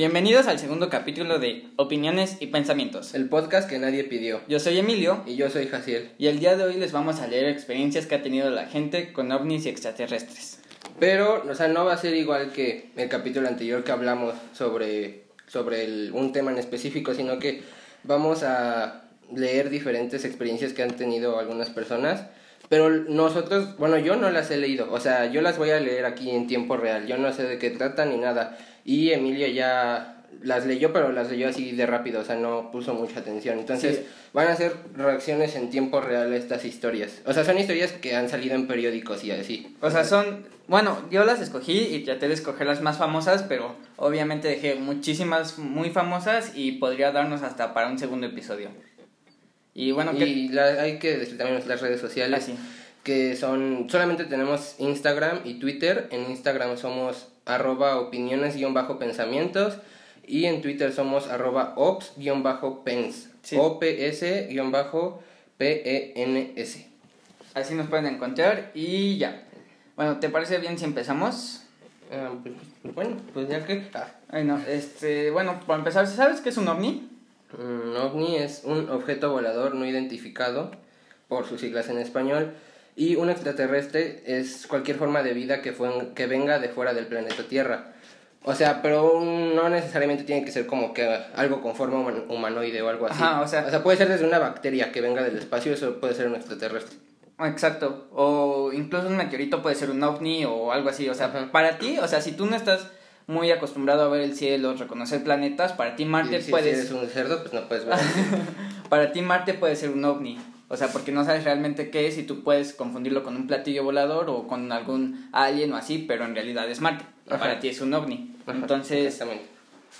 Bienvenidos al segundo capítulo de Opiniones y Pensamientos. El podcast que nadie pidió. Yo soy Emilio Y yo soy Jaciel. y el día de hoy les vamos a leer experiencias que ha tenido la gente con ovnis y extraterrestres. Pero, o sea, no va a ser igual que el capítulo anterior que hablamos sobre, sobre el- un tema en específico, sino que vamos a leer diferentes experiencias que han tenido algunas personas. Pero nosotros, bueno, yo no las he leído, o sea, yo las voy a leer aquí en tiempo real, yo no sé de qué tratan ni nada. Y Emilia ya las leyó, pero las leyó así de rápido, o sea, no puso mucha atención. Entonces, Sí. van a ser reacciones en tiempo real a estas historias. O sea, son historias que han salido en periódicos y así. O sea, son... Bueno, yo las escogí y traté de escoger las más famosas, pero obviamente dejé muchísimas muy famosas y podría darnos hasta para un segundo episodio. Y bueno. Y la- hay que decir también las redes sociales, Ah, sí. que son, solamente tenemos Instagram y Twitter. En Instagram somos arroba opiniones-pensamientos y en Twitter somos arroba ops-pens. Sí. O-P-S-P-E-N-S. Así nos pueden encontrar y ya. Bueno, ¿te parece bien si empezamos? Ah, pues, pues, bueno, pues ya que... ah, Ay, no, este, bueno, para empezar, ¿sabes qué es un ovni? Un ovni es un objeto volador no identificado, por sus siglas en español, y un extraterrestre es cualquier forma de vida que, fue, que venga de fuera del planeta Tierra. O sea, pero no necesariamente tiene que ser como que algo con forma human- humanoide o algo así. Ajá, o sea- puede ser desde una bacteria que venga del espacio, eso puede ser un extraterrestre. Exacto, o incluso un meteorito puede ser un ovni o algo así, o sea, Ajá. para ti, o sea, si tú no estás muy acostumbrado a ver el cielo, reconocer planetas, para ti Marte y si, puede si eres un cerdo, pues no puedes ver. para ti Marte puede ser un ovni, o sea, porque no sabes realmente qué es y tú puedes confundirlo con un platillo volador o con algún alien o así, pero en realidad es Marte, Ajá. para ti es un ovni. Ajá, Entonces,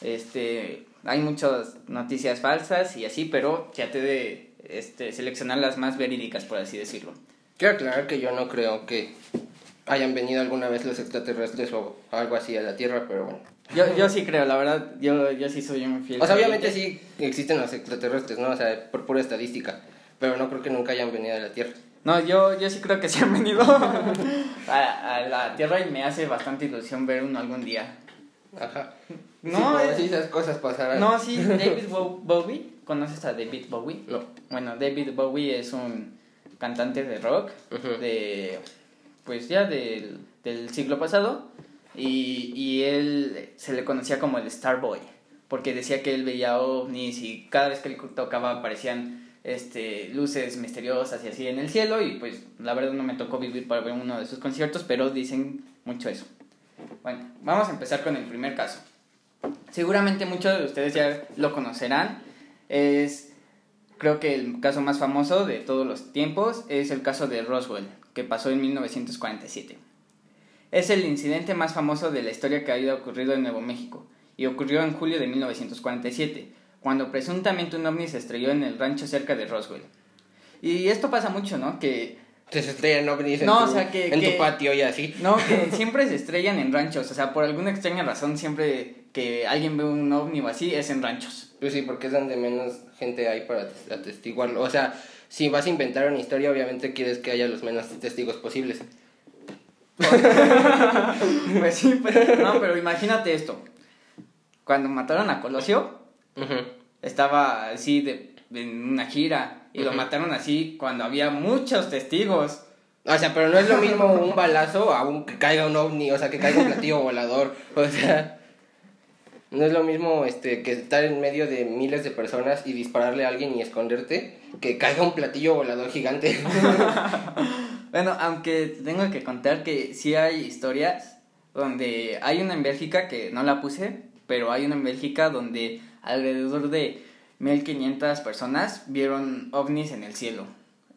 este, hay muchas noticias falsas y así, pero trate de este, seleccionar las más verídicas, por así decirlo. Quiero aclarar que yo no creo que hayan venido alguna vez los extraterrestres o algo así a la Tierra, pero bueno. Yo, yo sí creo, la verdad, yo, yo sí soy un fiel. O sea, obviamente sí existen los extraterrestres, ¿no? O sea, por pura estadística. Pero no creo que nunca hayan venido a la Tierra. No, yo, yo sí creo que se han venido a, a la Tierra y me hace bastante ilusión ver uno algún día. Ajá. No, Sí, es- si esas cosas pasaran. No, sí, David Bow- Bowie. ¿Conoces a David Bowie? No. Bueno, David Bowie es un cantante de rock de, pues ya del, del siglo pasado y, y él se le conocía como el Starboy porque decía que él veía ovnis y cada vez que él tocaba aparecían este, luces misteriosas y así en el cielo y pues la verdad no me tocó vivir para ver uno de sus conciertos, pero dicen mucho eso. Bueno, vamos a empezar con el primer caso. Seguramente muchos de ustedes ya lo conocerán. Es, creo que el caso más famoso de todos los tiempos es el caso de Roswell, que pasó en 1947. Es el incidente más famoso de la historia que haya ocurrido en Nuevo México, y ocurrió en julio de 1947, cuando presuntamente un ovni se estrelló en el rancho cerca de Roswell. Y esto pasa mucho, ¿no? Que Se estrellan ovnis en, No, tu, o sea, que- en que- tu patio y así. no, que siempre se estrellan en ranchos, o sea, por alguna extraña razón siempre que alguien ve un ovni o así es en ranchos. Pues sí, porque es donde menos gente hay para atestiguarlo. O sea, si vas a inventar una historia, obviamente quieres que haya los menos testigos posibles. Pues sí, pues, no, pero imagínate esto. Cuando mataron a Colosio, Ujú. Estaba así de, en una gira y lo Ujú. mataron así cuando había muchos testigos. O sea, pero no es lo mismo un balazo a un que caiga un ovni, o sea, que caiga un platillo volador. O sea, no es lo mismo este que estar en medio de miles de personas y dispararle a alguien y esconderte que caiga un platillo volador gigante. Bueno, aunque tengo que contar que sí hay historias donde hay una en Bélgica que no la puse, pero hay una en Bélgica donde alrededor de 1500 personas vieron ovnis en el cielo.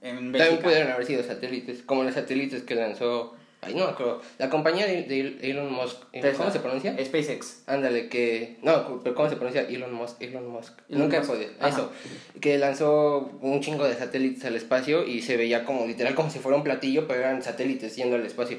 En También pudieron haber sido satélites, como los satélites que lanzó, ay no acuerdo, la compañía de, de Elon Musk, ¿cómo Tesla. se pronuncia? SpaceX. Ándale, que. No, pero ¿cómo se pronuncia? Elon Musk. Elon Musk. Elon Nunca he Musk. podido. Ajá. Eso. Que lanzó un chingo de satélites al espacio y se veía como literal como si fuera un platillo, pero eran satélites yendo al espacio.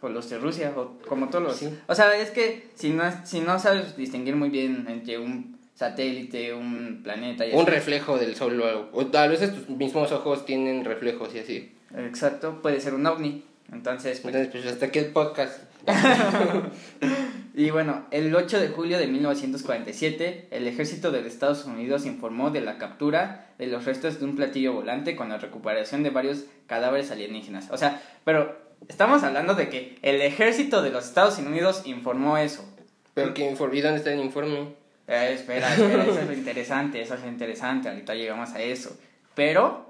O los de Rusia, o como todos los... Sí. O sea, es que si no, si no sabes distinguir muy bien entre un satélite, un planeta y Un así. reflejo del sol o a veces tus mismos ojos tienen reflejos y así. Exacto, puede ser un ovni. Entonces, pues, Entonces, pues hasta aquí el podcast. Y bueno, el 8 de julio de 1947, el ejército de Estados Unidos informó de la captura de los restos de un platillo volante con la recuperación de varios cadáveres alienígenas. O sea, pero estamos hablando de que el ejército de los Estados Unidos informó eso. Pero que informe, ¿y dónde está el informe? Eh, espera, espera, eso es lo interesante, eso es lo interesante, ahorita llegamos a eso. Pero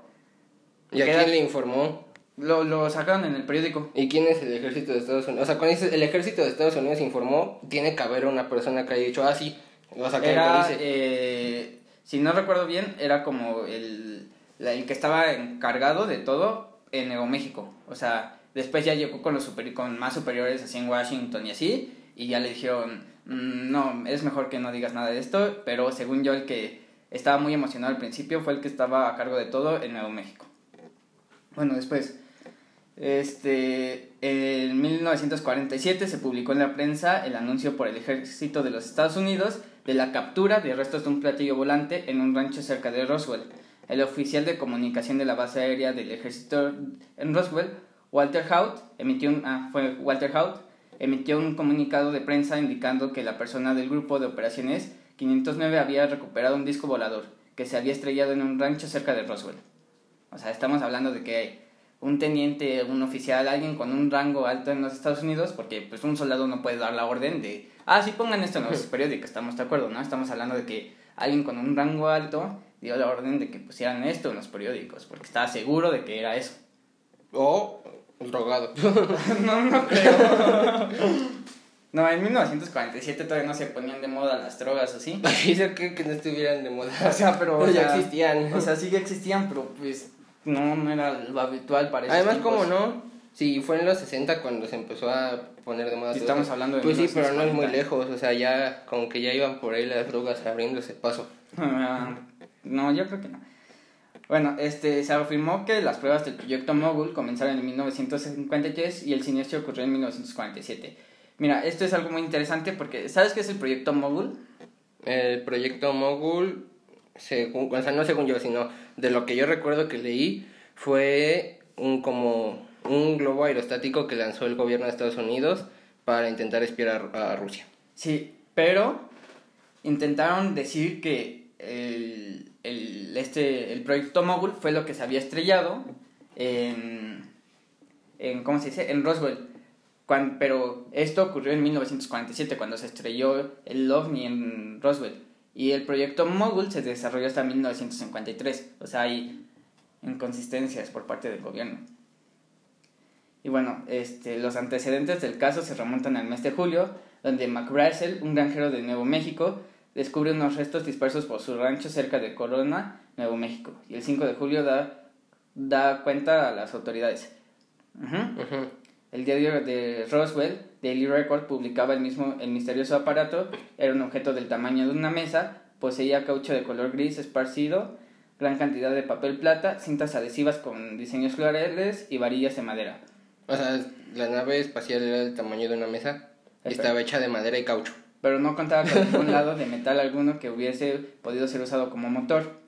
¿Y a quién le informó? lo, lo sacaron en el periódico. ¿Y quién es el ejército de Estados Unidos? O sea, cuando dices el ejército de Estados Unidos informó, tiene que haber una persona que haya dicho, ah, sí, o sea, que Era, dice. eh, si no recuerdo bien, era como el, la- el que estaba encargado de todo en Nuevo México. O sea, después ya llegó con, los superi- con más superiores así en Washington y así, y ya le dijeron, "Mm, no, es mejor que no digas nada de esto, pero según yo el que estaba muy emocionado al principio fue el que estaba a cargo de todo en Nuevo México. Bueno, después, este, en 1947 se publicó en la prensa el anuncio por el ejército de los Estados Unidos de la captura de restos de un platillo volante en un rancho cerca de Roswell. El oficial de comunicación de la base aérea del ejército en Roswell, Walter Haut, emitió un, ah, fue Walter Haut, emitió un comunicado de prensa indicando que la persona del grupo de operaciones 509 había recuperado un disco volador que se había estrellado en un rancho cerca de Roswell. O sea, estamos hablando de que un teniente, un oficial, alguien con un rango alto en los Estados Unidos, porque pues un soldado no puede dar la orden de, ah, sí pongan esto en los periódicos, estamos de acuerdo, ¿no? Estamos hablando de que alguien con un rango alto dio la orden de que pusieran esto en los periódicos, porque estaba seguro de que era eso. O drogado. no, no creo. no, en 1947 todavía no se ponían de moda las drogas, ¿o sí? Dice que, que no estuvieran de moda. O sea, pero... o ya existían. O sea, sí que existían, pero pues no, no era lo habitual para esos Además, tiempos. ¿cómo no? Si fue en los 60 cuando se empezó a poner de moda. Si estamos hablando de Pues sí, pero no es muy 1940. lejos. O sea, ya como que ya iban por ahí las drogas abriéndose paso. Ah, no, yo creo que no. Bueno, este, se afirmó que las pruebas del proyecto Mogul comenzaron en 1953 y el siniestro ocurrió en 1947. Mira, esto es algo muy interesante porque, ¿sabes qué es el proyecto Mogul? El proyecto Mogul, según, o sea, no según yo, sino de lo que yo recuerdo que leí, fue un como un globo aerostático que lanzó el gobierno de Estados Unidos para intentar espiar a, a Rusia. Sí, pero intentaron decir que el, el, este, el proyecto Mogul fue lo que se había estrellado en, en ¿cómo se dice? En Roswell. Pero esto ocurrió en 1947, cuando se estrelló el OVNI en Roswell. Y el proyecto Mogul se desarrolló hasta 1953. O sea, hay inconsistencias por parte del gobierno. Y bueno, este, los antecedentes del caso se remontan al mes de julio, donde McBrazel, un granjero de Nuevo México, descubre unos restos dispersos por su rancho cerca de Corona, Nuevo México. Y el 5 de julio da, da cuenta a las autoridades. Ujú. Ujú. El diario de Roswell, Daily Record, publicaba el mismo el misterioso aparato. Era un objeto del tamaño de una mesa, poseía caucho de color gris esparcido, gran cantidad de papel plata, cintas adhesivas con diseños floreales y varillas de madera. O sea, la nave espacial era del tamaño de una mesa y estaba hecha de madera y caucho. Pero no contaba con ningún lado de metal alguno que hubiese podido ser usado como motor.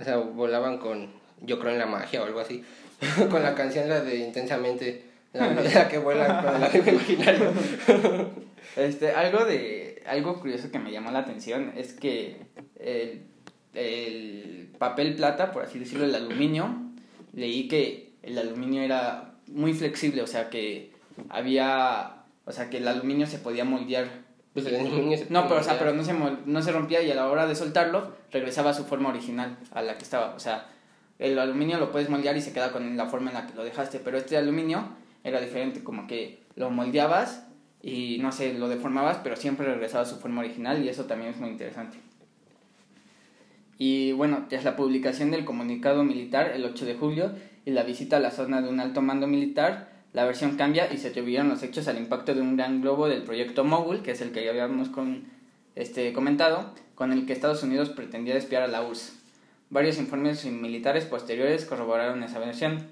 O sea, volaban con, yo creo en la magia o algo así. con la canción la de Intensamente, la, la que vuela con el amigo imaginario. Este, algo de algo curioso que me llamó la atención es que el, el papel plata, por así decirlo, el aluminio, leí que el aluminio era muy flexible, o sea que había, o sea que el aluminio se podía moldear. Pues el se No, pero o sea, pero no se no se rompía y a la hora de soltarlo regresaba a su forma original, a la que estaba, o sea, el aluminio lo puedes moldear y se queda con la forma en la que lo dejaste, pero este aluminio era diferente, como que lo moldeabas y no sé, lo deformabas, pero siempre regresaba a su forma original y eso también es muy interesante. Y bueno, tras la publicación del comunicado militar el 8 de julio y la visita a la zona de un alto mando militar, la versión cambia y se atribuyeron los hechos al impacto de un gran globo del proyecto Mogul, que es el que ya habíamos con, este, comentado, con el que Estados Unidos pretendía espiar a la URSS. Varios informes militares posteriores corroboraron esa versión.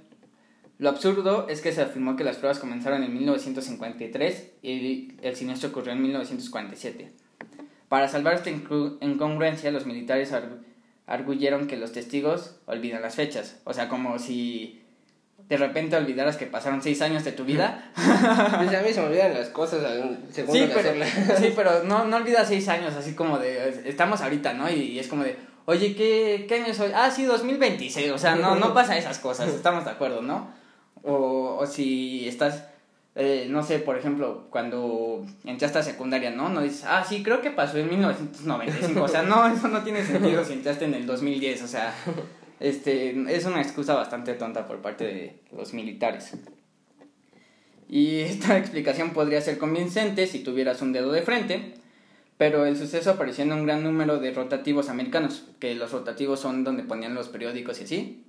Lo absurdo es que se afirmó que las pruebas comenzaron en 1953 y el siniestro ocurrió en 1947. Para salvar esta incongruencia, los militares ar- arguyeron que los testigos olvidan las fechas. O sea, como si de repente olvidaras que pasaron seis años de tu vida. Pues a mí se me olvidan las cosas segundo sí, pero, sí, pero no, no olvidas seis años, así como de, estamos ahorita, ¿no? Y, es como de, oye, ¿qué, ¿qué año es hoy? Ah, sí, 2026, o sea, no, no pasa esas cosas, estamos de acuerdo, ¿no? O, o si estás, eh, no sé, por ejemplo, cuando entraste a secundaria, ¿no? No dices, ah, sí, creo que pasó en 1995, o sea, no, eso no tiene sentido si entraste en el 2010, o sea, este, es una excusa bastante tonta por parte de los militares. Y esta explicación podría ser convincente si tuvieras un dedo de frente, pero el suceso apareció en un gran número de rotativos americanos, que los rotativos son donde ponían los periódicos y así,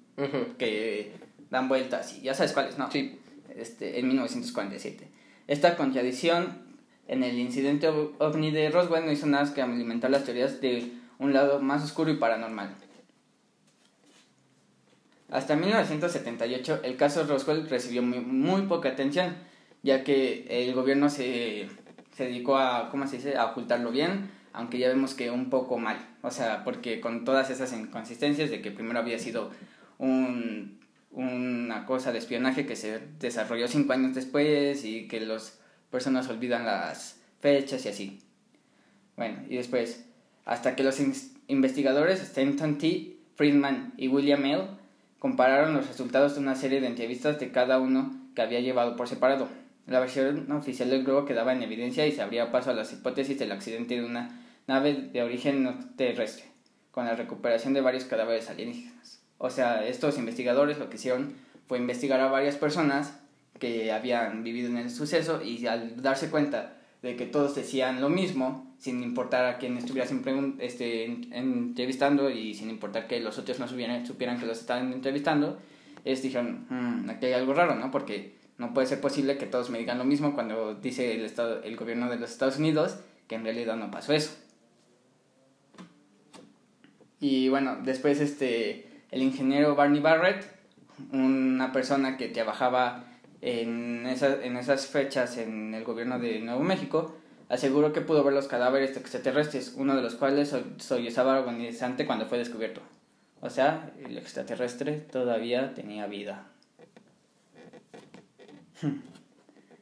que dan vueltas y ya sabes cuáles, ¿no? Sí. Este, en 1947. Esta contradicción en el incidente ov- ovni de Roswell no hizo nada más que alimentar las teorías de un lado más oscuro y paranormal. Hasta 1978 el caso Roswell recibió muy, muy poca atención, ya que el gobierno se, dedicó a, ¿cómo se dice?, a ocultarlo bien, aunque ya vemos que un poco mal. O sea, porque con todas esas inconsistencias de que primero había sido un, una cosa de espionaje que se desarrolló cinco años después y que las personas olvidan las fechas y así. Bueno, y después, hasta que los investigadores Stanton T. Friedman y William L. compararon los resultados de una serie de entrevistas de cada uno que había llevado por separado. La versión oficial del globo quedaba en evidencia y se abría paso a las hipótesis del accidente de una nave de origen no terrestre, con la recuperación de varios cadáveres alienígenas. O sea, estos investigadores lo que hicieron fue investigar a varias personas que habían vivido en el suceso y al darse cuenta de que todos decían lo mismo, sin importar a quién estuviesen pregun- este, en- entrevistando y sin importar que los otros no supieran, supieran que los estaban entrevistando, ellos dijeron, "Mm, aquí hay algo raro, ¿no? Porque no puede ser posible que todos me digan lo mismo cuando dice el, estado, el gobierno de los Estados Unidos que en realidad no pasó eso. Y bueno, después este, el ingeniero Barney Barrett, una persona que trabajaba en, esa- en esas fechas en el gobierno de Nuevo México, aseguró que pudo ver los cadáveres extraterrestres, uno de los cuales so- sollozaba agonizante cuando fue descubierto. O sea, el extraterrestre todavía tenía vida.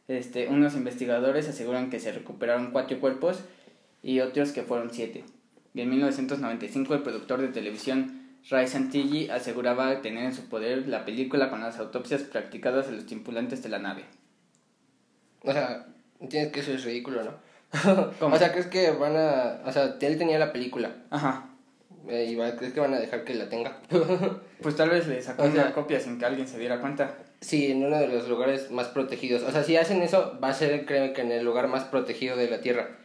Este, unos investigadores aseguran que se recuperaron cuatro cuerpos y otros que fueron siete. Y en 1995 el productor de televisión Ray Santilli aseguraba tener en su poder la película con las autopsias practicadas a los tripulantes de la nave. O sea, entiendes que eso es ridículo, ¿no? ¿Cómo? O sea, ¿crees que van a... O sea, él tenía la película. Ajá. eh, y ¿crees que van a dejar que la tenga? Pues tal vez le sacó O sea- una copia sin que alguien se diera cuenta. sí, en uno de los lugares más protegidos. O sea, si hacen eso, va a ser, creo que en el lugar más protegido de la Tierra.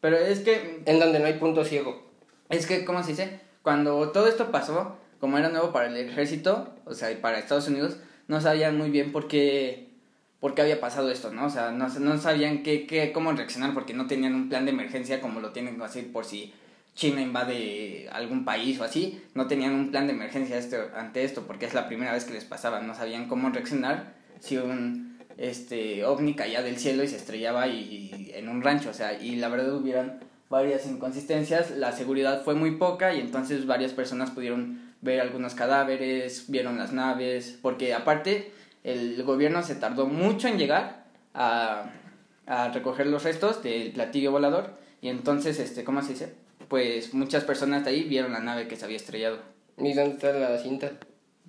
Pero es que En donde no hay punto ciego. Es que, ¿cómo se dice? Cuando todo esto pasó, como era nuevo para el ejército, o sea, y para Estados Unidos, no sabían muy bien por qué, por qué había pasado esto, ¿no? O sea, no, no sabían qué, qué, cómo reaccionar porque no tenían un plan de emergencia como lo tienen así por si China invade algún país o así. No tenían un plan de emergencia este, ante esto porque es la primera vez que les pasaba. No sabían cómo reaccionar si un este ovni caía del cielo y se estrellaba y, y en un rancho, o sea, y la verdad hubieran varias inconsistencias, la seguridad fue muy poca y entonces varias personas pudieron ver algunos cadáveres, vieron las naves, porque aparte el gobierno se tardó mucho en llegar a, a recoger los restos del platillo volador y entonces, este, ¿cómo se dice? Pues muchas personas de ahí vieron la nave que se había estrellado. ¿Y dónde está la cinta?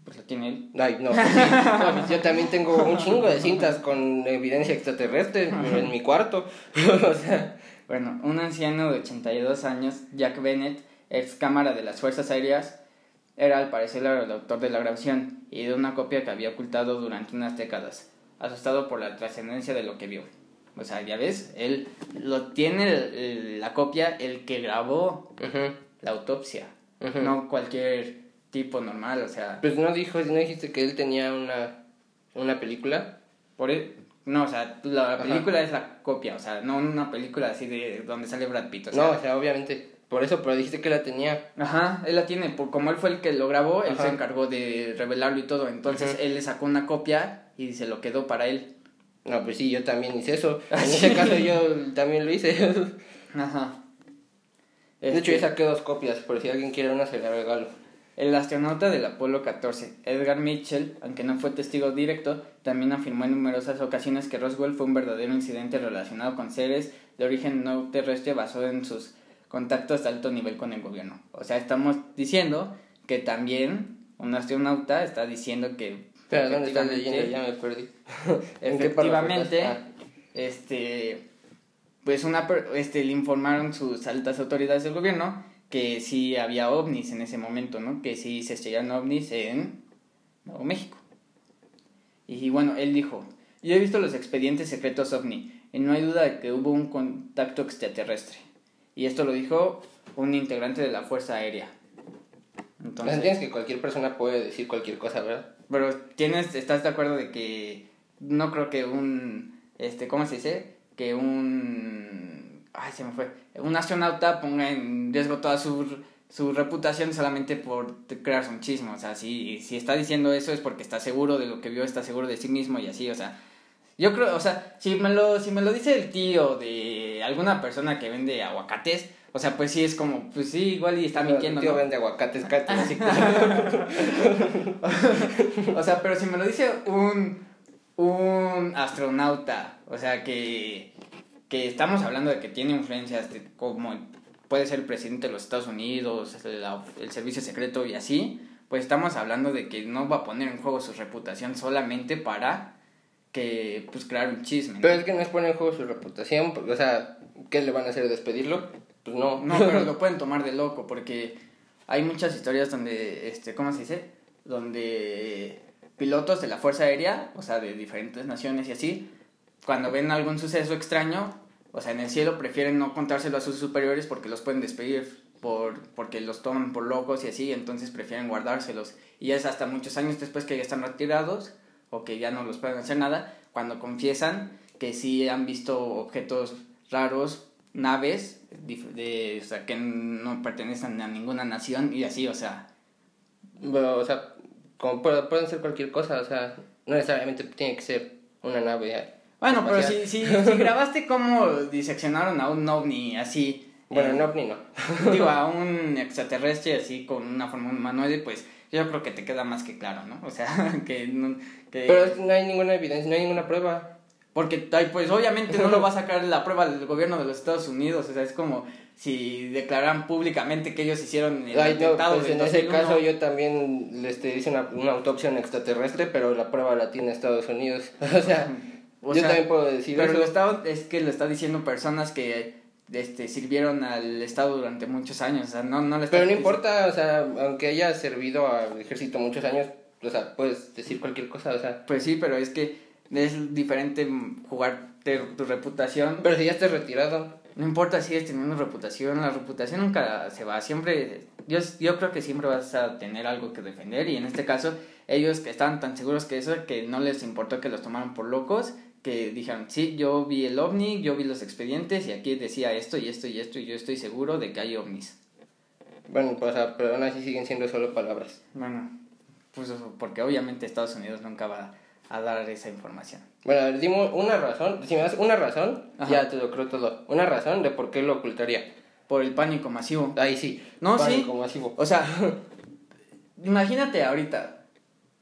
Pues la tiene él. Ay, no, pues sí. No, pues yo también tengo un chingo de cintas con evidencia extraterrestre en mi cuarto. o sea, Bueno, un anciano de 82 años, Jack Bennett, ex cámara de las Fuerzas Aéreas, era al parecer el autor de la grabación y de una copia que había ocultado durante unas décadas, asustado por la trascendencia de lo que vio. O sea, ya ves, él lo tiene el- el- la copia el que grabó la autopsia, no cualquier tipo normal, o sea, pues no dijo, no dijiste que él tenía una, una película. por e- no, o sea, la Ajá. película es la copia, o sea, no una película así de donde sale Brad Pitt, o sea, no, o sea, obviamente. Por eso, pero dijiste que la tenía. Ajá, él la tiene, por, como él fue el que lo grabó, él Ajá. se encargó de revelarlo y todo, entonces él le sacó una copia y se lo quedó para él. No, pues sí, yo también hice eso. En ese caso yo también lo hice. Ajá. De hecho, yo Este, saqué dos copias, por si alguien quiere una se la regalo. El astronauta del Apolo 14, Edgar Mitchell, aunque no fue testigo directo, también afirmó en numerosas ocasiones que Roswell fue un verdadero incidente relacionado con seres de origen no terrestre basado en sus contactos de alto nivel con el gobierno. O sea, estamos diciendo que también un astronauta está diciendo que Pero ¿dónde estás leyendo? Ya me perdí. ¿En qué efectivamente estás? este pues una este le informaron sus altas autoridades del gobierno que sí había ovnis en ese momento, ¿no? Que sí se estrellaron ovnis en Nuevo México. Y bueno, él dijo, yo he visto los expedientes secretos ovni y no hay duda de que hubo un contacto extraterrestre. Y esto lo dijo un integrante de la Fuerza Aérea. Ah. Entonces, Entiendes que cualquier persona puede decir cualquier cosa, ¿verdad? pero tienes, estás de acuerdo de que no creo que un, este, ¿cómo se dice? Que un, ay, se me fue, un astronauta ponga en riesgo toda su, su reputación solamente por crearse un chisme. O sea, si, si está diciendo eso es porque está seguro de lo que vio, está seguro de sí mismo y así, o sea. Yo creo, o sea, si me lo, si me lo dice el tío de alguna persona que vende aguacates, o sea, pues sí es como, pues sí, igual y está mintiendo, El tío ¿no? vende aguacates, que- o sea, pero si me lo dice un, un astronauta, o sea, que, que estamos hablando de que tiene influencias como puede ser el presidente de los Estados Unidos, el, el servicio secreto y así, pues estamos hablando de que no va a poner en juego su reputación solamente para que, pues, crear un chisme. ¿no? Pero es que no es poner en juego su reputación, o sea, ¿qué le van a hacer? ¿Despedirlo? Pues no. No, pero lo pueden tomar de loco porque hay muchas historias donde, este, ¿cómo se dice? Donde pilotos de la Fuerza Aérea, o sea, de diferentes naciones y así, cuando ven algún suceso extraño, o sea, en el cielo prefieren no contárselo a sus superiores porque los pueden despedir por porque los toman por locos y así, entonces prefieren guardárselos. Y es hasta muchos años después que ya están retirados o que ya no los pueden hacer nada, cuando confiesan que sí han visto objetos raros, naves, de, o sea, que no pertenecen a ninguna nación y así, o sea, Pero, o sea, como puede- pueden ser cualquier cosa, o sea, no necesariamente tiene que ser una nave. Bueno, pero si, si, si grabaste cómo diseccionaron a un ovni así. Bueno, eh, no, ni no. Digo, a un extraterrestre así con una forma humanoide, pues yo creo que te queda más que claro, ¿no? O sea, que. no- que Pero no hay ninguna evidencia, no hay ninguna prueba. Porque, pues obviamente no lo va a sacar la prueba del gobierno de los Estados Unidos, o sea, es como si declararan públicamente que ellos hicieron el Ay, no, atentado pues del en ese 2001. caso yo también este, hice una, una autopsia en extraterrestre, pero la prueba la tiene Estados Unidos. O sea, O yo sea, también puedo decir Pero eso. lo está, es que lo está diciendo personas que este, sirvieron al Estado durante muchos años, o sea, no, no le está Pero no importa, o sea, aunque haya servido al ejército muchos años, o sea, puedes decir cualquier cosa, o sea. Pues sí, pero es que es diferente jugarte tu reputación. Pero si ya estás retirado, No importa si sigues teniendo reputación, la reputación nunca se va, siempre, yo, yo creo que siempre vas a tener algo que defender y en este caso ellos que estaban tan seguros que eso, que no les importó que los tomaran por locos, que dijeron, sí, yo vi el ovni, yo vi los expedientes y aquí decía esto y esto y esto y yo estoy seguro de que hay ovnis. bueno, pues, pero aún así siguen siendo solo palabras. Bueno, pues porque obviamente Estados Unidos nunca va a dar esa información. Bueno, a ver, dime una razón, si me das una razón, Ajá. ya te lo creo todo. Una razón de por qué lo ocultaría. Por el pánico masivo. Ahí sí. No, sí. pánico masivo. O sea, imagínate ahorita,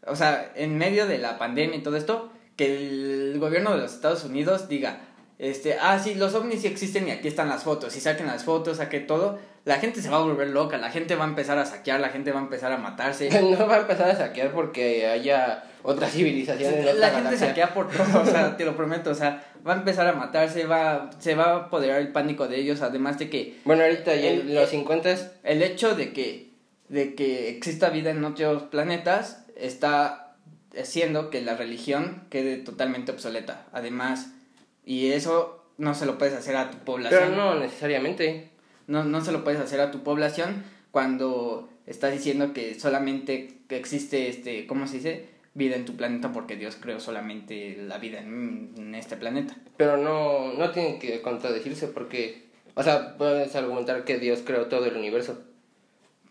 o sea, en medio de la pandemia y todo esto, que el gobierno de los Estados Unidos diga, este, ah, sí, los ovnis sí existen y aquí están las fotos, y saquen las fotos, saque todo, la gente se va a volver loca, la gente va a empezar a saquear, la gente va a empezar a matarse. No va a empezar a saquear porque haya otra civilización en La gente galaxia. saquea por todo, o sea, te lo prometo, o sea, va a empezar a matarse, va, se va a apoderar el pánico de ellos, además de que Bueno, ahorita ya en los 50 el hecho de que, de que exista vida en otros planetas está haciendo que la religión quede totalmente obsoleta. Además, y eso no se lo puedes hacer a tu población. pero no necesariamente. no, no se lo puedes hacer a tu población cuando estás diciendo que solamente existe, este, ¿cómo se dice? Vida en tu planeta porque Dios creó solamente la vida en, en este planeta. Pero no, no tienen que contradecirse porque, o sea, puedes argumentar que Dios creó todo el universo.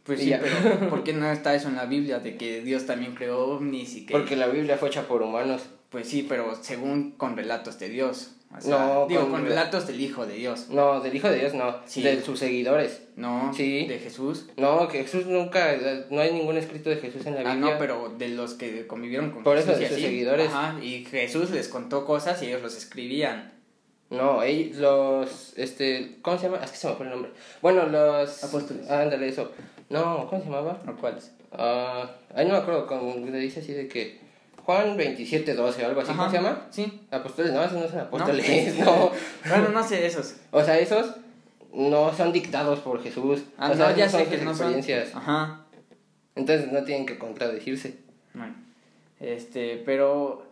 Pues Y sí, pero ¿por qué no está eso en la Biblia de que Dios también creó ovnis y que... Porque la Biblia fue hecha por humanos. Pues sí, pero según con relatos de Dios. O sea, No, digo, con con, re- relatos del Hijo de Dios. No, del Hijo de Dios no, Sí. de sus seguidores. No, Sí. de Jesús. No, que Jesús nunca, no hay ningún escrito de Jesús en la Ah, Biblia. no, pero de los que convivieron con Por Jesús eso, y de sus así. seguidores. Ajá, y Jesús les contó cosas y ellos los escribían. No, ellos, los, este, ¿cómo se llama? Es que se me fue el nombre. Bueno, los... Apóstoles. Ah, ándale, eso. No, ¿cómo se llamaba? ¿O cuáles? Ah, ahí no me acuerdo, como le dice así de que Juan 27, 12 o algo así, ¿cómo se llama? Sí. Apóstoles, no, esos no son apóstoles, no. bueno, no sé esos. O sea, esos no son dictados por Jesús. Ah, o sea, no, ya sé son que no son. experiencias. Ajá. Entonces no tienen que contradecirse. Bueno, este, pero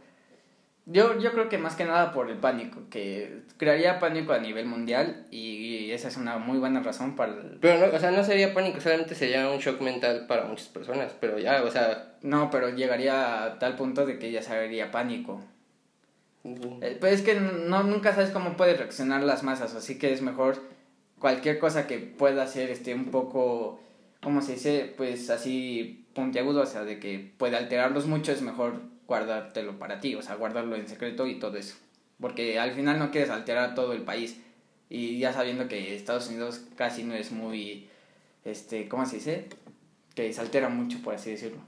yo, yo creo que más que nada por el pánico, que crearía pánico a nivel mundial y esa es una muy buena razón para... el- Pero no, o sea, no sería pánico, solamente sería un shock mental para muchas personas. Pero ya, o sea, No, pero llegaría a tal punto de que ya sería pánico. Eh, Pues es que no, nunca sabes cómo pueden reaccionar las masas, así que es mejor cualquier cosa que pueda ser este, un poco, ¿cómo se dice? Pues así puntiagudo, o sea, de que puede alterarlos mucho, es mejor guardártelo para ti, o sea, guardarlo en secreto y todo eso. Porque al final no quieres alterar a todo el país. Y ya sabiendo que Estados Unidos casi no es muy, este, ¿cómo se dice? Que se altera mucho, por así decirlo.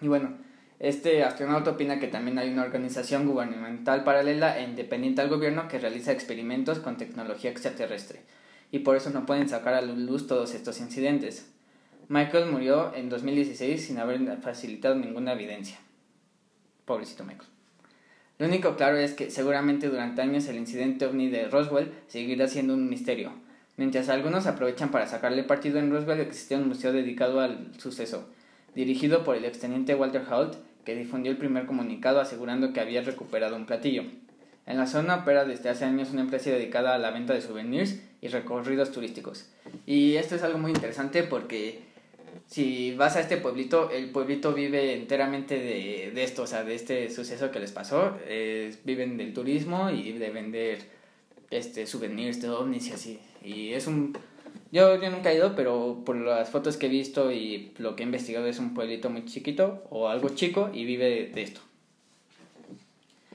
Y bueno, este astronauta opina que también hay una organización gubernamental paralela e independiente al gobierno que realiza experimentos con tecnología extraterrestre, y por eso no pueden sacar a luz todos estos incidentes. Michael murió en 2016 sin haber facilitado ninguna evidencia. Pobrecito Michael. Lo único claro es que seguramente durante años el incidente ovni de Roswell seguirá siendo un misterio. Mientras algunos aprovechan para sacarle partido en Roswell existía un museo dedicado al suceso, dirigido por el exteniente Walter Holt, que difundió el primer comunicado asegurando que había recuperado un platillo. En la zona opera desde hace años una empresa dedicada a la venta de souvenirs y recorridos turísticos. Y esto es algo muy interesante porque si vas a este pueblito, el pueblito vive enteramente de, de esto, o sea, de este suceso que les pasó. Eh, viven del turismo y de vender este souvenirs de ovnis y así. Y es un... Yo, yo nunca he ido, pero por las fotos que he visto y lo que he investigado es un pueblito muy chiquito o algo chico y vive de, de esto.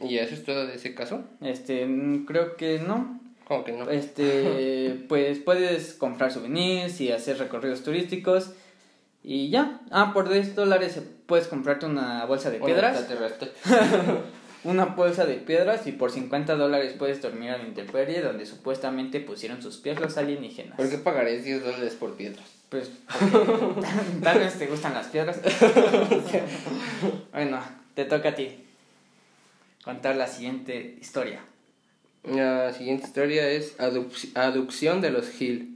¿Y eso es todo de ese caso? Este, creo que no. Como que no. Este, pues puedes comprar souvenirs y hacer recorridos turísticos y ya. Ah, por 10 dólares puedes comprarte una bolsa de piedras. Una bolsa de piedras y por 50 dólares puedes dormir a la intemperie donde supuestamente pusieron sus pies los alienígenas. ¿Por qué pagaré 10 dólares por piedras? Pues tal vez te gustan las piedras. bueno, te toca a ti contar la siguiente historia. La siguiente historia es aduc- aducción de los Hill.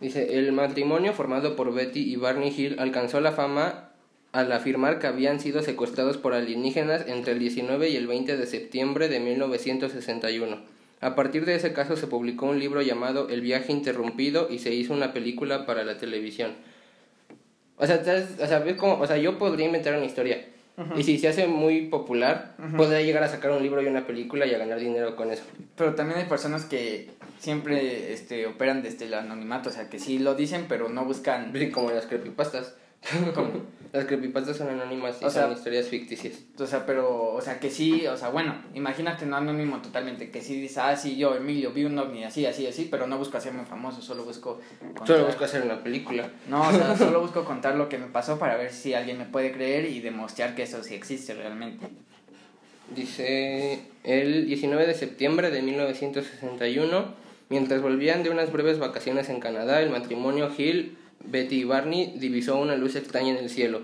Dice, el matrimonio formado por Betty y Barney Hill alcanzó la fama al afirmar que habían sido secuestrados por alienígenas entre el 19 y el 20 de septiembre de 1961. A partir de ese caso se publicó un libro llamado El viaje interrumpido y se hizo una película para la televisión. O sea, o sea, ¿ves cómo? O sea, yo podría inventar una historia. Y si se hace muy popular, podría llegar a sacar un libro y una película y a ganar dinero con eso. Pero también hay personas que siempre este, operan desde el anonimato, o sea, que sí lo dicen, pero no buscan... Como las creepypastas. ¿Cómo? Las creepypastas son anónimas y O sea- son historias ficticias. O sea, pero, o sea, que sí, o sea, bueno, imagínate no anónimo totalmente, que sí dice, ah, sí, yo, Emilio, vi un ovni, así, así, así, pero no busco hacerme famoso, solo busco... contar- Solo busco hacer una película. No, o sea, solo busco contar lo que me pasó para ver si alguien me puede creer y demostrar que eso sí existe realmente. Dice, el 19 de septiembre de 1961, mientras volvían de unas breves vacaciones en Canadá, el matrimonio Hill, Betty y Barney divisó una luz extraña en el cielo.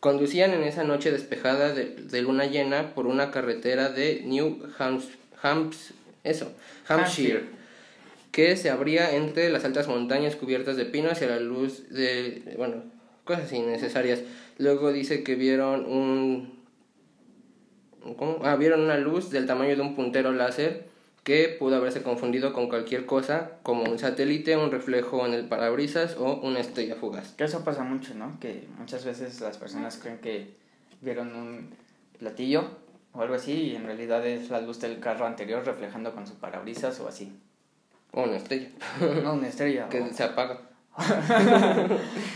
Conducían en esa noche despejada de, de luna llena por una carretera de New eso, Hampshire, Hampshire. que se abría entre las altas montañas cubiertas de pinos y a la luz de, bueno, cosas innecesarias. Luego dice que vieron un ¿Cómo? Ah, vieron una luz del tamaño de un puntero láser que pudo haberse confundido con cualquier cosa, como un satélite, un reflejo en el parabrisas o una estrella fugaz. Que eso pasa mucho, ¿no? Que muchas veces las personas creen que vieron un platillo o algo así y en realidad es la luz del carro anterior reflejando con su parabrisas o así. O una estrella No, una estrella. que se apaga.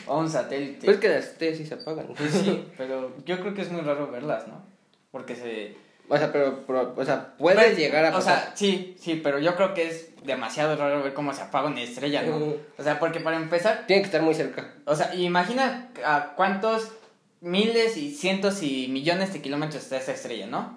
O, o un satélite. Pues que las estrellas sí se apagan. Pues sí, pero yo creo que es muy raro verlas, ¿no? Porque se... O sea, pero, pero- o sea, puedes Pues, llegar a O sea, sí, sí, pero yo creo que es demasiado raro ver cómo se apaga una estrella, ¿no? O sea, porque para empezar, Tiene que estar muy cerca. o sea, imagina a cuántos miles y cientos y millones de kilómetros está esa estrella, ¿no?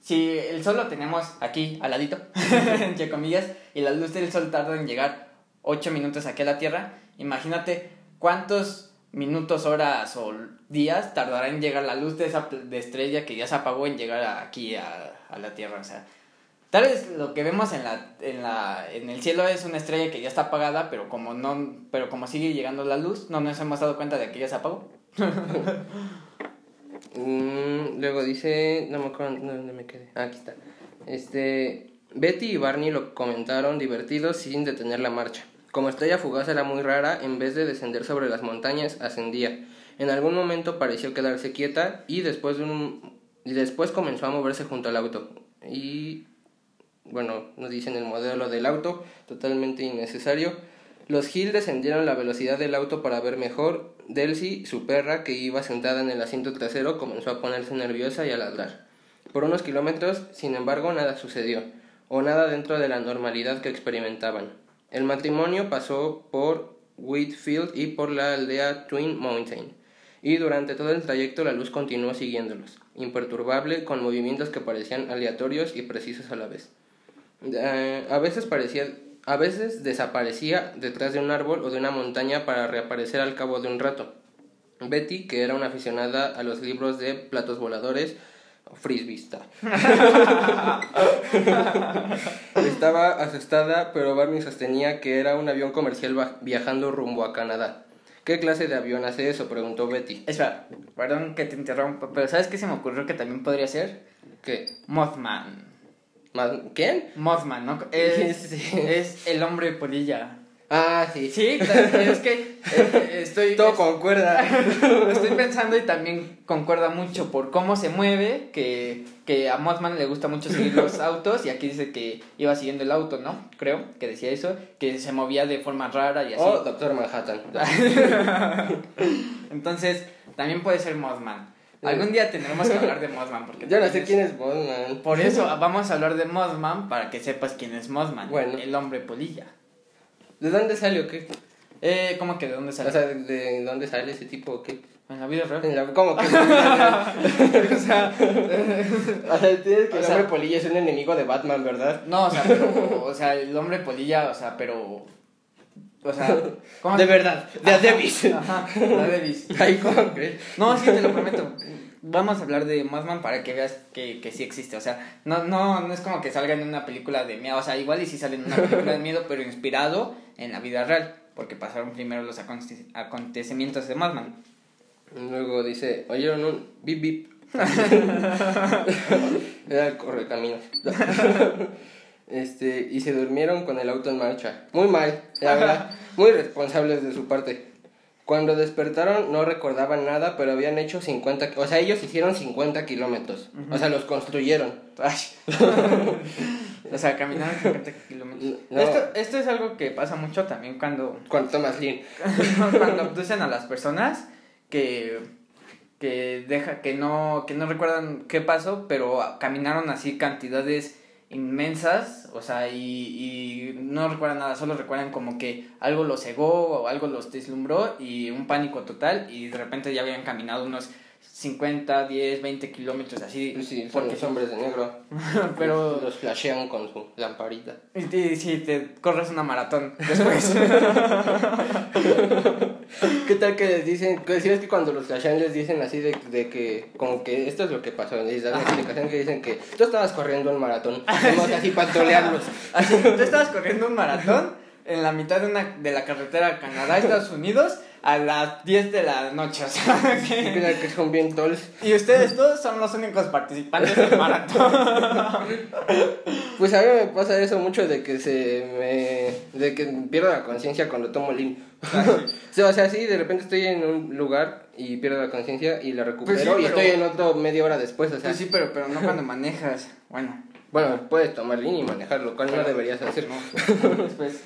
Si el sol lo tenemos aquí al ladito, entre comillas, y la luz del sol tarda en llegar 8 minutos aquí a la Tierra, imagínate cuántos minutos, horas o días tardará en llegar la luz de esa de estrella que ya se apagó en llegar aquí a, a la Tierra. O sea, tal vez lo que vemos en la, en la en el cielo es una estrella que ya está apagada, pero como no pero como sigue llegando la luz, no nos hemos dado cuenta de que ya se apagó. Mm, luego dice, no me acuerdo no, dónde me quedé. Ah, aquí está. Este, Betty y Barney lo comentaron divertidos sin detener la marcha. Como estrella fugaz era muy rara, en vez de descender sobre las montañas, ascendía. En algún momento pareció quedarse quieta y después de un y después comenzó a moverse junto al auto. Y bueno, nos dicen el modelo del auto, totalmente innecesario. Los Hill descendieron la velocidad del auto para ver mejor. Delcy, su perra, que iba sentada en el asiento trasero, comenzó a ponerse nerviosa y a ladrar. Por unos kilómetros, sin embargo, nada sucedió, o nada dentro de la normalidad que experimentaban. El matrimonio pasó por Whitfield y por la aldea Twin Mountain, y durante todo el trayecto la luz continuó siguiéndolos, imperturbable, con movimientos que parecían aleatorios y precisos a la vez. Eh, a veces parecía a veces desaparecía detrás de un árbol o de una montaña para reaparecer al cabo de un rato. Betty, que era una aficionada a los libros de platos voladores, frisbista. Estaba asustada, pero Barney sostenía que era un avión comercial viajando rumbo a Canadá. ¿Qué clase de avión hace eso? preguntó Betty. Espera, perdón que te interrumpa, pero ¿sabes qué se me ocurrió que también podría ser? ¿Qué? Mothman. ¿Quién? Mothman, ¿no? Es, Sí. es el hombre polilla. Ah, sí. Sí, es que eh, estoy, Todo es- concuerda. estoy pensando y también concuerda mucho por cómo se mueve, que, que a Mothman le gusta mucho seguir los autos y aquí dice que iba siguiendo el auto, ¿no? Creo que decía eso, que se movía de forma rara y así. O Doctor Manhattan. Entonces, también puede ser Mothman. Algún día tendremos que hablar de Mothman porque Yo no sé quién es Bondman. Por eso vamos a hablar de Mothman para que sepas quién es Mothman. Bueno. El hombre polilla. ¿De dónde sale o qué? Eh, ¿cómo que de dónde sale? O sea, ¿de, de dónde sale ese tipo o qué? en la vida real. En la- ¿Cómo que? o sea, o sea, tienes que O el sea- hombre polilla es un enemigo de Batman, ¿verdad? no, o sea, pero, o sea, el hombre polilla, o sea, pero, o sea, ¿cómo? De verdad, de a Davis. Ajá, la Davis. Ay, ¿cómo crees? No, sí, te lo prometo. Vamos a hablar de Mothman para que veas que, que sí existe. O sea, no, no, no es como que salga en una película de miedo. O sea, igual y sí sale en una película de miedo, pero inspirado en la vida real. Porque pasaron primero los aconte- acontecimientos de Mothman. Luego dice, oyeron un bip bip. Era el correcaminos. Este, y se durmieron con el auto en marcha. Muy mal, la verdad. Muy responsables de su parte. Cuando despertaron no recordaban nada, pero habían hecho 50... O sea, ellos hicieron 50 kilómetros. O sea, los construyeron. O sea, caminaron 50 kilómetros. No. Esto, esto es algo que pasa mucho también cuando, Cuando tomas lean. cuando abducen a las personas que, que, deja, que, no, que no recuerdan qué pasó, pero caminaron así cantidades inmensas, o sea, y, y no recuerdan nada, solo recuerdan como que algo los cegó o algo los deslumbró y un pánico total y de repente ya habían caminado unos 50, 10, 20 kilómetros así. Sí, porque los hombres de negro. pero Los flashean con su lamparita. y te- sí, te corres una maratón después. ¿Qué tal que les dicen? Que si ves que cuando los flashean les dicen así de, de que, como que esto es lo que pasó, les dan la explicación que dicen que tú estabas corriendo un maratón, vamos así para tolearlos. Así, tú estabas corriendo un maratón en la mitad de, una, de la carretera a Canadá, Estados Unidos, a las 10 de la noche. O sea, ¿Qué que- son bien tols? y ustedes todos son los únicos participantes del maratón. Pues a mí me pasa eso mucho de que se me... de que pierdo la conciencia cuando tomo lean. O sea, sí, de repente estoy en un lugar y pierdo la conciencia y la recupero Pues sí, y pero- estoy en otro media hora después, o sea... Pues sí, pero, pero no cuando manejas. Bueno, Bueno, puedes tomar lean y manejar, lo cual no Pero- deberías hacer. no. Después.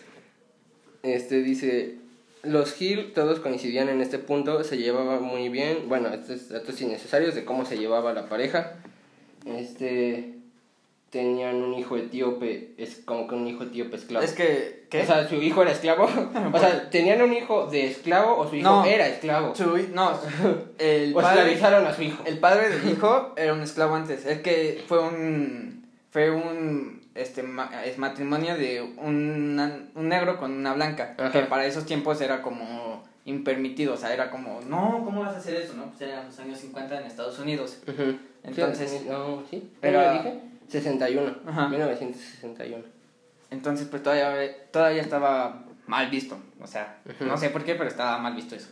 Este dice, los Hill todos coincidían en este punto, se llevaba muy bien, bueno, estos datos innecesarios de cómo se llevaba la pareja. este tenían un hijo etíope, es como que un hijo etíope esclavo. Es que, ¿qué? O sea, su hijo era esclavo. o sea, tenían un hijo de esclavo o su hijo No. era esclavo. Su no, el o padre, esclavizaron a su hijo. el padre del hijo era un esclavo antes. Es que fue un, fue un, este, es matrimonio de un, un negro con una blanca. Ajá. Que para esos tiempos era como impermitido, o sea, era como, no, ¿cómo vas a hacer eso? No, pues eran los años 50 en Estados Unidos. Ujú. Entonces- Sí, no, sí. Era- dije? 61. Ajá. 1961. Entonces, pues todavía, todavía estaba mal visto. O sea, Ujú. no sé por qué, pero estaba mal visto eso.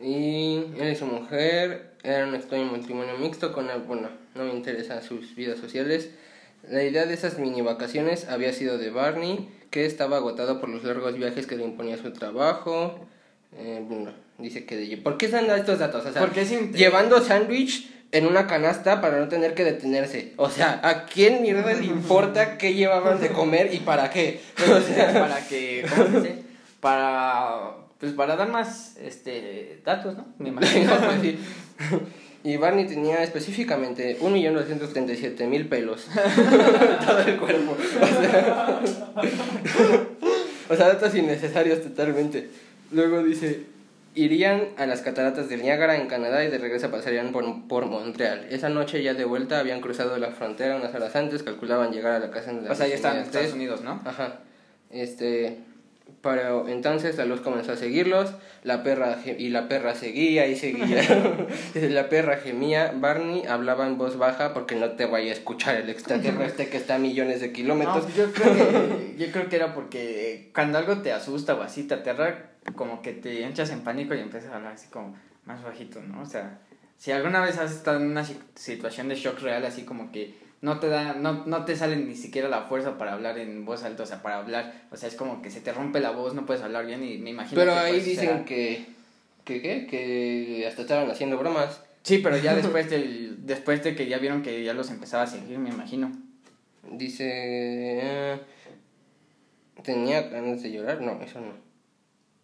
Y él y su mujer eran un extraño matrimonio mixto con, el- bueno, no me interesan sus vidas sociales. La idea de esas mini vacaciones había sido de Barney, que estaba agotado por los largos viajes que le imponía su trabajo. Eh, bueno, dice que de... ¿Por qué están estos datos? O sea, Porque es llevando sándwich en una canasta para no tener que detenerse. O sea, ¿a quién mierda le importa qué llevaban de comer y para qué? O sea, para que, ¿cómo se dice? Para, pues para dar más, este, datos, ¿no? Me imagino. Pues sí. Y Barney tenía específicamente 1.237.000 pelos. Todo el cuerpo. O sea, o sea, datos innecesarios totalmente. Luego dice, irían a las cataratas del Niágara en Canadá y de regreso pasarían por, por Montreal. Esa noche ya de vuelta habían cruzado la frontera unas horas antes, calculaban llegar a la casa en la O sea, ya están en Estados Unidos, ¿no? Ajá. Este, pero entonces la luz comenzó a seguirlos, la perra y la perra seguía y seguía. la perra gemía, Barney hablaba en voz baja porque no te vaya a escuchar el extraterrestre que está a millones de kilómetros. yo creo que, yo creo que era porque cuando algo te asusta o así te aterra, como que te echas en pánico y empiezas a hablar así como más bajito, ¿no? O sea, si alguna vez has estado en una si- situación de shock real, así como que no te da, no, no te sale ni siquiera la fuerza para hablar en voz alta, o sea, para hablar, o sea, es como que se te rompe la voz, no puedes hablar bien y me imagino pero que, ahí pues, dicen será- que, que, ¿qué? que hasta estaban haciendo bromas. Sí, pero ya después del, después de que ya vieron que ya los empezaba a seguir, me imagino. Dice, eh, tenía ganas de llorar, no, eso no.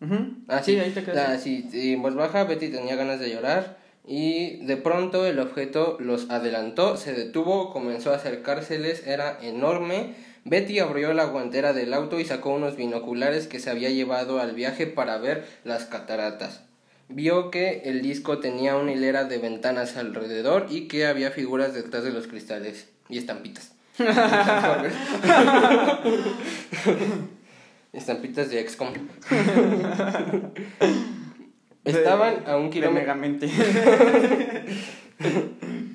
Ujú. Ah, sí, sí, ahí te quedas. sí, sí, en voz baja, Betty tenía ganas de llorar y de pronto el objeto los adelantó, se detuvo, comenzó a acercárseles, era enorme. Betty abrió la guantera del auto y sacó unos binoculares que se había llevado al viaje para ver las cataratas. Vio que el disco tenía una hilera de ventanas alrededor y que había figuras detrás de los cristales y estampitas. Estampitas de XCOM. Estaban a un kilómetro. Megamente.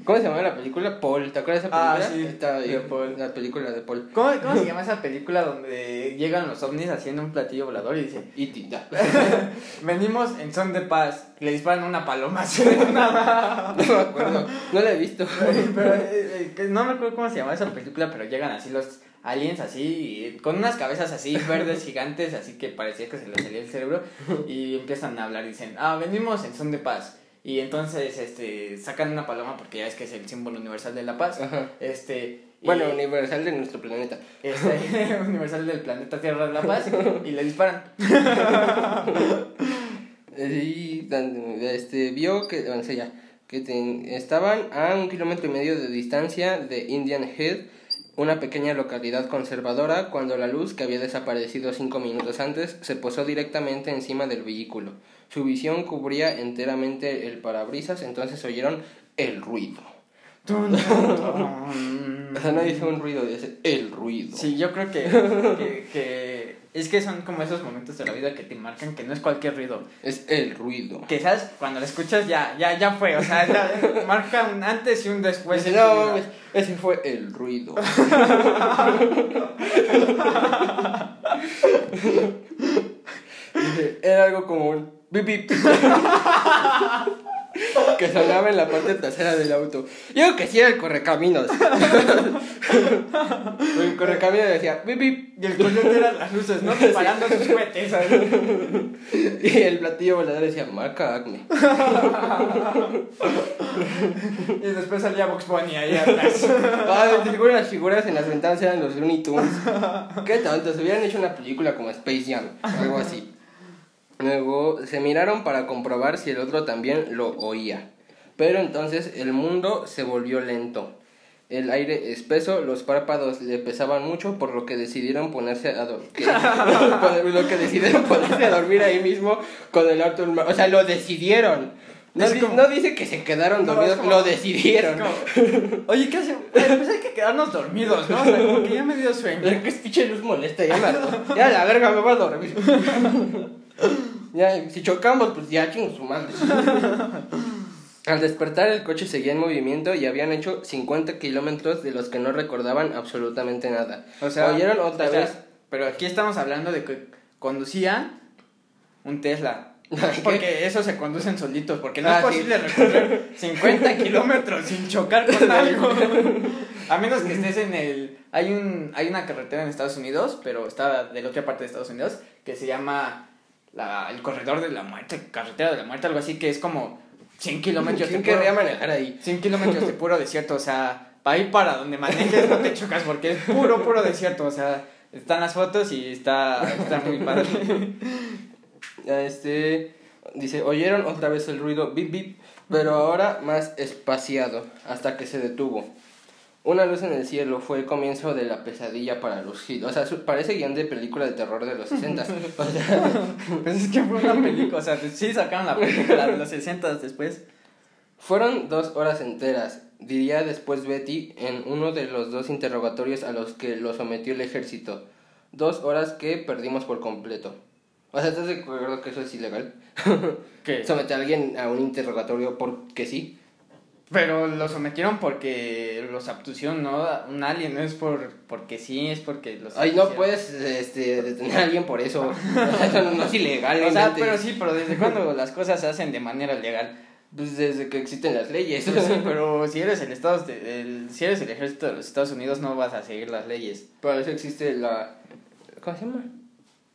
¿Cómo se llama la película? Paul. ¿Te acuerdas de esa Ah, película? sí, Está ahí, de Paul. La película de Paul. ¿Cómo, ¿Cómo se llama esa película donde llegan los ovnis haciendo un platillo volador y dicen, E.T. ya. venimos en son de paz, y le disparan una paloma. No me acuerdo. No la he visto. Pero, eh, eh, no me acuerdo cómo se llama esa película, pero llegan así los aliens así, con unas cabezas así verdes gigantes, así que parecía que se les salía el cerebro, y empiezan a hablar dicen, ah, venimos en son de paz. Y entonces este sacan una paloma porque ya es que es el símbolo universal de la paz. Ajá. Este y- Bueno, universal de nuestro planeta. este, universal del planeta Tierra de la Paz y le disparan. Y este, vio que, bueno, ya, que ten- estaban a un kilómetro y medio de distancia de Indian Head, una pequeña localidad conservadora, cuando la luz, que había desaparecido cinco minutos antes, se posó directamente encima del vehículo. Su visión cubría enteramente el parabrisas, entonces oyeron el ruido. O sea, no dice un ruido, dice el ruido. Sí, yo creo que, que, que es que son como esos momentos de la vida que te marcan que no es cualquier ruido. Es el ruido. Que sabes, cuando lo escuchas ya, ya, ya fue, o sea, ya, marca un antes y un después. No, mames, ese fue el ruido. Era algo como un bip bip. que sonaba en la parte trasera del auto. Yo que sí era el correcaminos. el correcaminos decía bip bip. Y el coyote eran las luces, ¿no? Disparando sus cohetes. Y el platillo volador decía marca Acme. Y después salía Box Bunny ahí atrás. Ah, las figuras en las ventanas eran los Looney Tunes. Qué tonto, se hubieran hecho una película como Space Jam, algo así. Luego se miraron para comprobar si el otro también lo oía. Pero entonces el mundo se volvió lento. el aire espeso, los párpados le pesaban mucho, por lo que decidieron ponerse a dormir. ponerse a dormir ahí mismo con el auto. O sea, lo decidieron. No, Es di- como- no dice que se quedaron dormidos, como- lo decidieron. Oye, ¿qué hace? Pues hay que quedarnos dormidos, ¿no? O sea, como que ya me dio sueño. Es que es pinche luz molesta, ya, me ya la verga me va a dormir. ya, si chocamos, pues ya chingo su madre. Al despertar el coche seguía en movimiento y habían hecho 50 kilómetros de los que no recordaban absolutamente nada. O sea, oyeron otra o sea, vez. Pero aquí estamos hablando de que conducían un Tesla. Porque esos se conducen solitos, porque no Ah, es sí. posible recorrer 50 kilómetros sin chocar con algo. A menos que estés en el... Hay, un, hay una carretera en Estados Unidos, pero está de la otra parte de Estados Unidos, que se llama la, el Corredor de la Muerte, Carretera de la Muerte, algo así, que es como 100 kilómetros ¿Quién de puro- manejar ahí? 100 kilómetros de puro desierto, o sea, para ir para donde manejes no te chocas porque es puro, puro desierto, o sea, están las fotos y está, está muy padre. Este dice, oyeron otra vez el ruido bip bip, pero ahora más espaciado, hasta que se detuvo. Una luz en el cielo fue el comienzo de la pesadilla para los Hill. O sea, parece guion de película de terror de los 60. O sea, Pues es que fue una película, o sea, sí sacaron la película de los 60 después. fueron dos horas enteras, diría después Betty en uno de los dos interrogatorios a los que lo sometió el ejército. Dos horas que perdimos por completo. O sea, ¿estás de acuerdo que eso es ilegal? ¿Qué? Someter a alguien a un interrogatorio porque sí. Pero lo sometieron porque los abducieron, ¿no? Un alien, no es por porque sí, es porque los Ay, no puedes este, detener a alguien por eso. O sea, eso no es ilegal. O sea, pero sí, pero ¿desde cuándo las cosas se hacen de manera legal? Pues desde que existen las leyes. Pues sí, pero si eres el Estado, de- el, si eres el ejército de los Estados Unidos no vas a seguir las leyes. Para eso existe la... ¿Cómo se llama?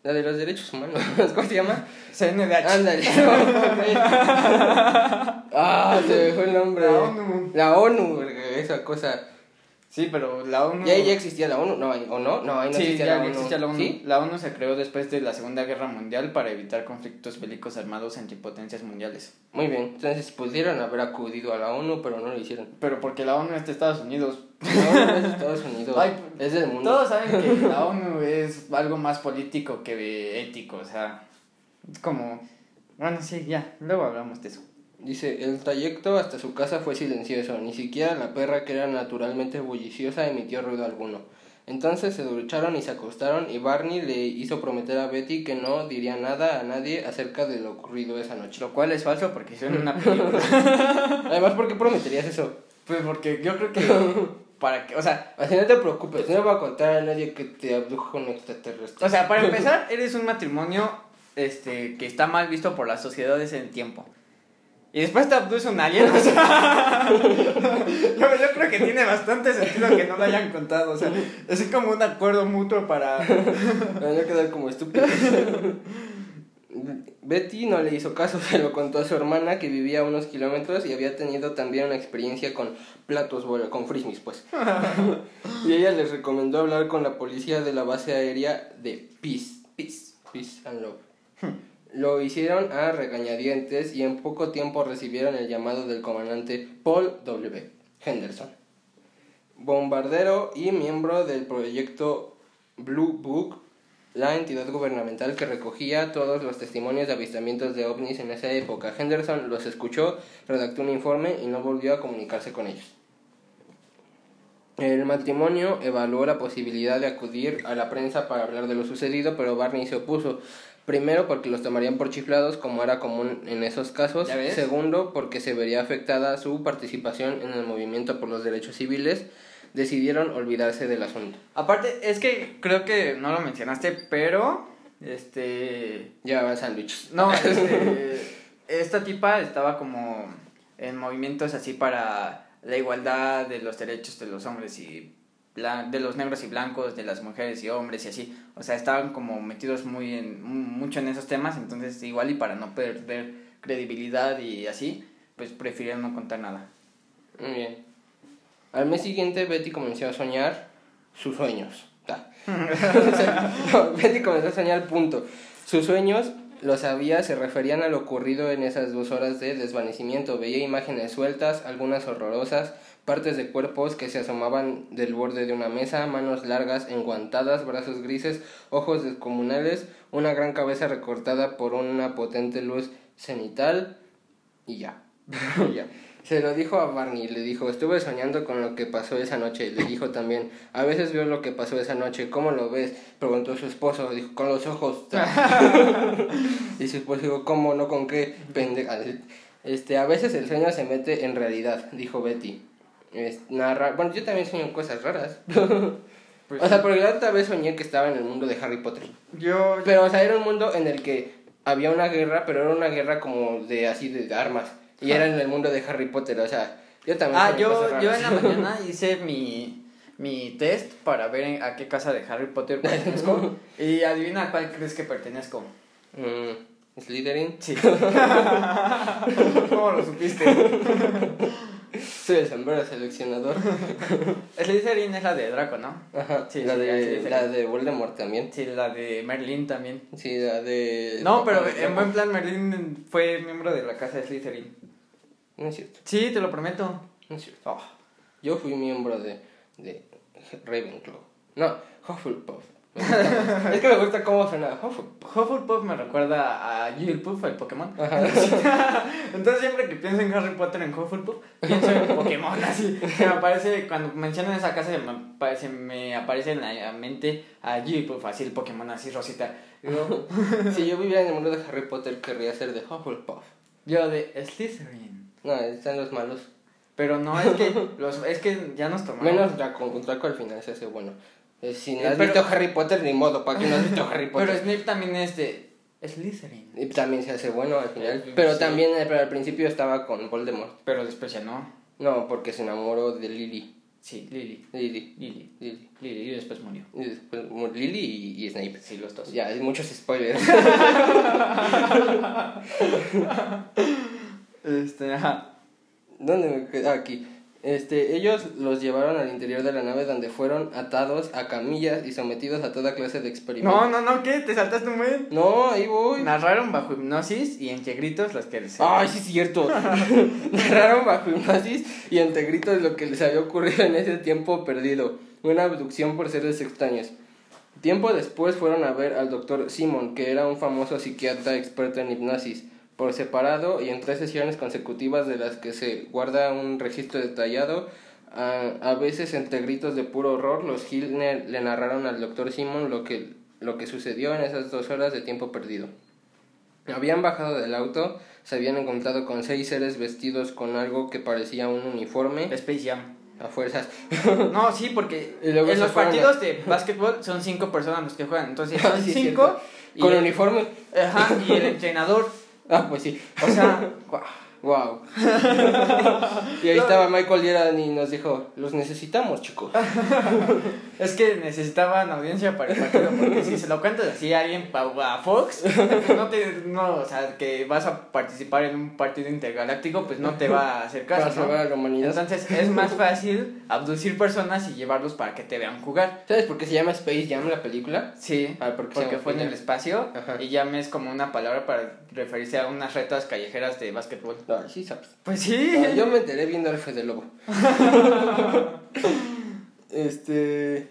La de los derechos humanos. ¿Cómo se llama? CNDH. Ándale. ah, se me fue el nombre. La ONU. La ONU, esa cosa. Sí, pero la ONU... ¿Y ahí ya existía la ONU? No, ¿o no? No, ahí no sí, existía ya la ONU. existía la ONU. ¿Sí? La ONU se creó después de la Segunda Guerra Mundial para evitar conflictos bélicos armados entre potencias mundiales. Muy bien. Entonces pudieron haber acudido a la ONU, pero no lo hicieron. Pero porque la ONU es de Estados Unidos. La ONU es de Estados Unidos. Ay, es del mundo. Todos saben que la ONU es algo más político que ético, o sea, es como... Bueno, sí, ya, luego hablamos de eso. Dice, el trayecto hasta su casa fue silencioso, ni siquiera la perra que era naturalmente bulliciosa emitió ruido alguno. Entonces se ducharon y se acostaron y Barney le hizo prometer a Betty que no diría nada a nadie acerca de lo ocurrido esa noche. Lo cual es falso porque hicieron una película. Además, ¿por qué prometerías eso? pues porque yo creo que... Para que, o sea, Así no te preocupes, no voy a contar a nadie que te abdujo un extraterrestre. O sea, para empezar, eres un matrimonio este, que está mal visto por las sociedades en el tiempo. Y después te abduce un alien. O sea, yo, creo que tiene bastante sentido que no lo hayan contado. O sea, es como un acuerdo mutuo para. Para no quedar como estúpido. Betty no le hizo caso, se lo contó a su hermana que vivía a unos kilómetros y había tenido también una experiencia con platos, con frisbees, pues. y ella les recomendó hablar con la policía de la base aérea de Peace, Peace, Peace and Love. Lo hicieron a regañadientes y en poco tiempo recibieron el llamado del comandante Paul W. Henderson, bombardero y miembro del proyecto Blue Book, la entidad gubernamental que recogía todos los testimonios de avistamientos de ovnis en esa época. Henderson los escuchó, redactó un informe y no volvió a comunicarse con ellos. El matrimonio evaluó la posibilidad de acudir a la prensa para hablar de lo sucedido, pero Barney se opuso. Primero, porque los tomarían por chiflados, como era común en esos casos. Segundo, porque se vería afectada su participación en el movimiento por los derechos civiles. Decidieron olvidarse del asunto. Aparte, es que creo que no lo mencionaste, pero. Este. Llevaban sándwiches. No, este, esta tipa estaba como en movimientos así para la igualdad de los derechos de los hombres y de los negros y blancos, de las mujeres y hombres y así. O sea, estaban como metidos muy en, mucho en esos temas, entonces igual y para no perder credibilidad y así, pues prefirieron no contar nada. Muy bien. Al mes siguiente, Betty comenzó a soñar sus sueños. Ta. O sea, no, Betty comenzó a soñar, punto. Sus sueños, lo sabía, se referían a lo ocurrido en esas dos horas de desvanecimiento. Veía imágenes sueltas, algunas horrorosas, partes de cuerpos que se asomaban del borde de una mesa, manos largas, enguantadas, brazos grises, ojos descomunales, una gran cabeza recortada por una potente luz cenital y ya. Ya. Se lo dijo a Barney, le dijo, estuve soñando con lo que pasó esa noche. Le dijo también, a veces veo lo que pasó esa noche, ¿cómo lo ves? Preguntó su esposo, dijo, con los ojos. y su esposo dijo, ¿cómo? ¿No con qué? Pendeja. Este, a veces el sueño se mete en realidad, dijo Betty. Es, narra... Bueno, yo también sueño cosas raras. Pues o sea, porque la otra vez soñé que estaba en el mundo de Harry Potter. yo. Pero, o sea, era un mundo en el que había una guerra, pero era una guerra como de así de armas. Y era en el mundo de Harry Potter, o sea, yo también. Ah, yo, yo en la mañana hice mi, mi test para ver a qué casa de Harry Potter pertenezco. y adivina a cuál crees que pertenezco. Mm, Slytherin. Sí. ¿Cómo lo supiste? Soy el sombrero seleccionador. Slytherin es la de Draco, ¿no? Ajá. Sí, la, sí, de, la de Voldemort también. Sí, la de Merlin también. Sí, la de. No, pero de en buen plan Merlin fue miembro de la casa de Slytherin. No es cierto, Sí, te lo prometo. no es cierto. Oh. Yo fui miembro de, de Ravenclaw. No, Hufflepuff. Es que me gusta cómo suena Hufflepuff. Hufflepuff me recuerda a Jigglypuff, el Pokémon. Entonces siempre que pienso en Harry Potter en Hufflepuff, pienso en Pokémon así. Se me aparece, cuando mencionan esa casa, se me aparece, me aparece en la mente a Jigglypuff, así el Pokémon así rosita. Digo, si yo viviera en el mundo de Harry Potter, querría ser de Hufflepuff. yo de Slytherin. No, están los malos. Pero no, es que, los, es que ya nos tomamos. Menos Draco, Draco al final se hace bueno. Eh, si no Eh, has pero- visto Harry Potter, ni modo, ¿para qué no has visto Harry Potter? Pero Snape también es de Slytherin. Y también se hace bueno al final. Pero sí. también eh, pero al principio estaba con Voldemort. Pero después ya no. No, porque se enamoró de Lily. Sí, Lily. Lily. Lily. Lily. Lily y después murió. Y después mu- Lily y, y Snape. Sí, los dos. Ya, hay muchos spoilers. Este, ajá. ¿Dónde me quedé? Ah, aquí. Este, ellos los llevaron al interior de la nave donde fueron atados a camillas y sometidos a toda clase de experimentos. No, no, no, ¿qué? ¿Te saltaste un buen? No, ahí voy. Narraron bajo hipnosis y entre gritos las que les... Ay, sí es cierto. Narraron bajo hipnosis y entre gritos lo que les había ocurrido en ese tiempo perdido. Una abducción por seres extraños. Tiempo después fueron a ver al doctor Simon, que era un famoso psiquiatra experto en hipnosis, por separado y en tres sesiones consecutivas de las que se guarda un registro detallado. A, a veces entre gritos de puro horror, los Hill ne- le narraron al doctor Simon lo que, lo que sucedió en esas dos horas de tiempo perdido. Habían bajado del auto, se habían encontrado con seis seres vestidos con algo que parecía un uniforme. Space Jam. A fuerzas. No, sí, porque en los partidos de básquetbol son cinco personas los que juegan. Entonces Ah, son sí, cinco. y Con el- uniforme. Ajá, y el entrenador. Ah, pues sí. O sea. Wow. y ahí estaba Michael Yeran y nos dijo, los necesitamos, chicos. es que necesitaban audiencia para el partido. Porque si se lo cuentas así a alguien a Fox, pues no te. No, o sea, que vas a participar en un partido intergaláctico, pues no te va a hacer caso. ¿no? a la humanidad. Entonces es más fácil abducir personas y llevarlos para que te vean jugar. ¿Sabes por qué se llama Space Jam la película? Sí, Ah, ¿por qué se porque fue en el Jam? espacio Ajá. y llame es como una palabra para referirse a unas retas callejeras de básquetbol. No, sí sabes. Pues sí. Ah, yo me enteré viendo el Fede Lobo. este.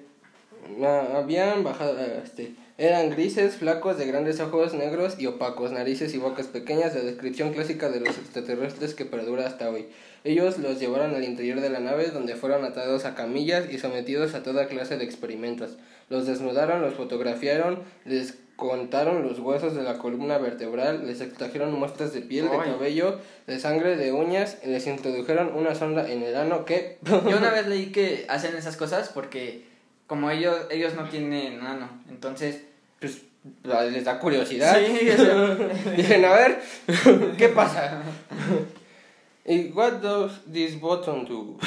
ah, habían bajado. ah, Este. Eran grises, flacos, de grandes ojos negros y opacos, narices y bocas pequeñas, la descripción clásica de los extraterrestres que perdura hasta hoy. Ellos los llevaron al interior de la nave donde fueron atados a camillas y sometidos a toda clase de experimentos. Los desnudaron, los fotografiaron, les contaron los huesos de la columna vertebral, les extrajeron muestras de piel, de cabello, de sangre, de uñas, y les introdujeron una sonda en el ano que... Yo una vez leí que hacen esas cosas porque como ellos ellos no tienen ano, entonces pues les da curiosidad. Sí. Dicen, a ver, ¿qué pasa? ¿Y what does this button do?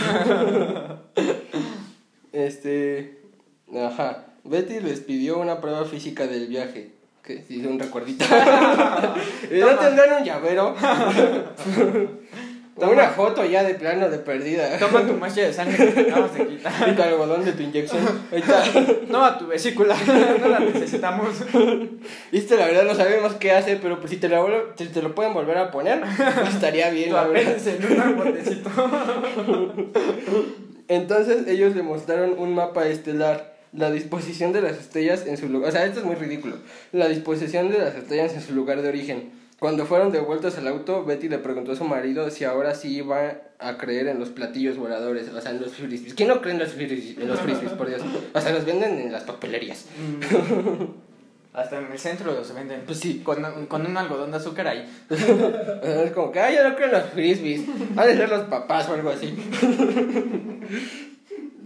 este, ajá, Betty les pidió una prueba física del viaje. Que dice un recuerdito. ¿Y no tendrán un llavero? Toma. Una foto ya de plano de perdida. Toma tu muestra de sangre que te acabas de quitar. Y tu algodón de tu inyección. Ahí está. Toma tu vesícula, no la necesitamos. Viste, la verdad no sabemos qué hace, pero pues si te lo, vuelvo- si te lo pueden volver a poner, pues estaría bien, Tu la verdad. en un botecito. Entonces ellos le mostraron un mapa estelar, la disposición de las estrellas en su lugar. O sea, esto es muy ridículo. La disposición de las estrellas en su lugar de origen. Cuando fueron devueltos al auto, Betty le preguntó a su marido si ahora sí iba a creer en los platillos voladores, o sea, en los frisbees. ¿Quién no cree en los frisbees, en los frisbees, por Dios? O sea, los venden en las papelerías. Hasta en el centro los venden. Pues sí. Con, con un algodón de azúcar ahí. Es como que, ay, yo no creo en los frisbees. Han de ser los papás o algo así.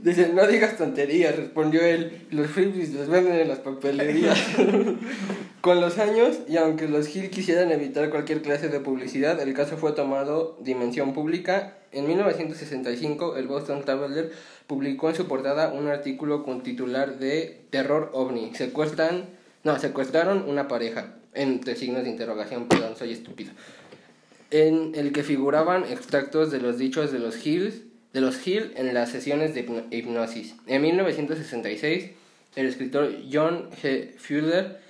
Dice, no digas tonterías, respondió él. Los frisbees los venden en las papelerías. Con los años, y aunque los Hill quisieran evitar cualquier clase de publicidad, el caso fue tomado dimensión pública. En 1965, el Boston Tableau publicó en su portada un artículo con titular de Terror OVNI. Secuestran, no, secuestraron una pareja. Entre signos de interrogación, perdón, soy estúpido. En el que figuraban extractos de los dichos de los Hills, de los Hill en las sesiones de hipno- hipnosis. En 1966, el escritor John G. Fuller,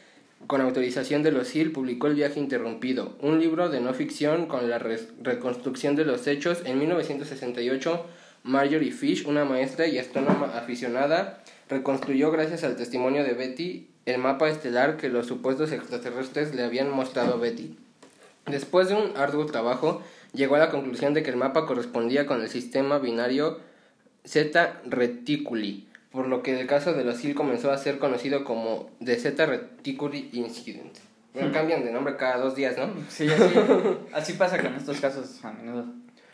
con autorización de los Hill, publicó El viaje interrumpido, un libro de no ficción con la reconstrucción de los hechos. En 1968, Marjorie Fish, una maestra y astrónoma aficionada, reconstruyó gracias al testimonio de Betty el mapa estelar que los supuestos extraterrestres le habían mostrado a Betty. Después de un arduo trabajo, llegó a la conclusión de que el mapa correspondía con el sistema binario Z Reticuli, por lo que el caso de los Hill comenzó a ser conocido como The Z Reticuli Incident. Bueno, cambian de nombre cada dos días, ¿no? Sí, así, así pasa con estos casos a menudo.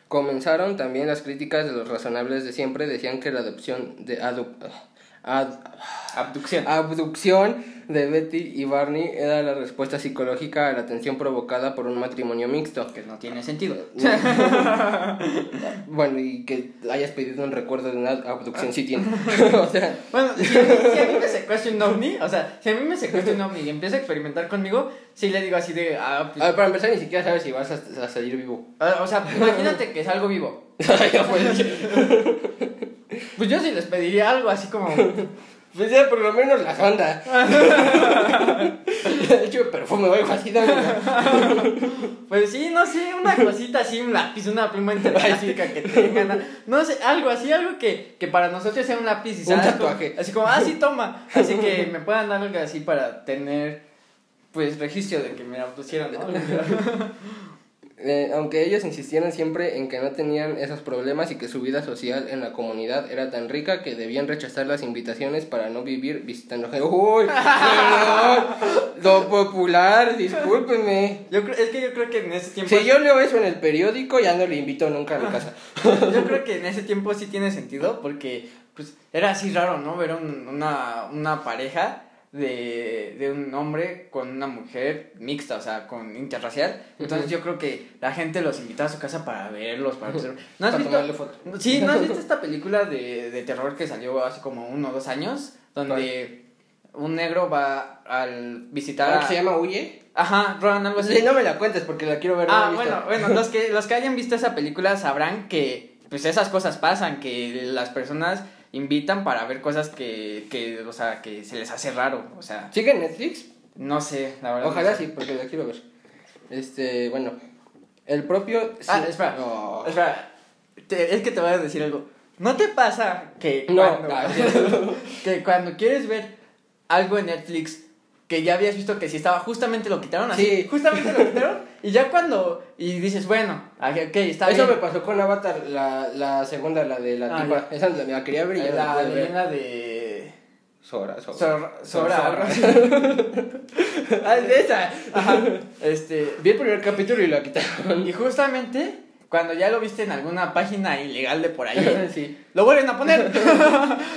Comenzaron también las críticas de los razonables de siempre, decían que la adopción de adu- ad- Abducción. abducción de Betty y Barney era la respuesta psicológica a la tensión provocada por un matrimonio mixto. Que no tiene sentido. Bueno, y que hayas pedido un recuerdo de una abducción sí tiene. o sea, Bueno, si a, mí, si a mí me secuestra un ovni, o sea, si a mí me secuestra un ovni y empieza a experimentar conmigo, sí le digo así de, ah, pues, a ver, para empezar ni siquiera sabes si vas a, a salir vivo. ah, o sea, imagínate que es algo vivo. Pues, Pues yo sí les pediría algo así como, pues ya por lo menos la sonda. De hecho, perfume o algo así, dámela. pues sí, no sé, una cosita así, un lápiz, una pluma intergaláctica que tengan, no sé, algo así, algo que, que para nosotros sea un lápiz y Un sea algo- tatuaje. así como, ah, sí, toma, así que me puedan dar algo así para tener, pues, registro de que me abducieron, ¿no? Eh, aunque ellos insistieron siempre en que no tenían esos problemas y que su vida social en la comunidad era tan rica que debían rechazar las invitaciones para no vivir visitando gente. ¡Uy! perdón, Lo popular, discúlpeme. Yo creo, es que yo creo que en ese tiempo... Si yo leo eso en el periódico, ya no le invito nunca a mi casa. Yo creo que en ese tiempo sí tiene sentido porque pues era así raro, ¿no? Ver un- una, una pareja de, de un hombre con una mujer mixta, o sea, con interracial. Entonces yo creo que la gente los invitaba a su casa para verlos, para observar. ¿No has Para visto? tomarle foto. Sí, ¿no has visto esta película de, de terror que salió hace como uno o dos años? Donde un negro va al visitar ¿Ahora a... se llama Huye? Ajá, Ronan, algo así. Sí, no me la cuentes porque la quiero ver. Ah, bueno, bueno, los que, los que hayan visto esa película sabrán que pues esas cosas pasan, que las personas invitan para ver cosas que, que o sea, que se les hace raro, o sea, ¿Sigue en Netflix? no sé, la verdad. Ojalá no sé. sí, porque la quiero ver. Este, bueno. El propio. Ah, sí- espera, Oh. espera, te- es que te voy a decir algo. ¿No te pasa que No. cuando, Ah. que cuando quieres ver algo en Netflix que ya habías visto que si estaba, justamente lo quitaron así, Sí. justamente lo quitaron, y ya cuando, y dices, bueno, ah, ok, está Eso me pasó con Avatar, la, la segunda, la de la Ah, tipa. Esa la, la quería ver y la La leyenda de... Sora, Sora. Sor- Sora. Sora. ah, es de esa. Ajá. Este, Vi el primer capítulo y la quitaron. y justamente cuando ya lo viste en alguna página ilegal de por ahí, sí. lo vuelven a poner.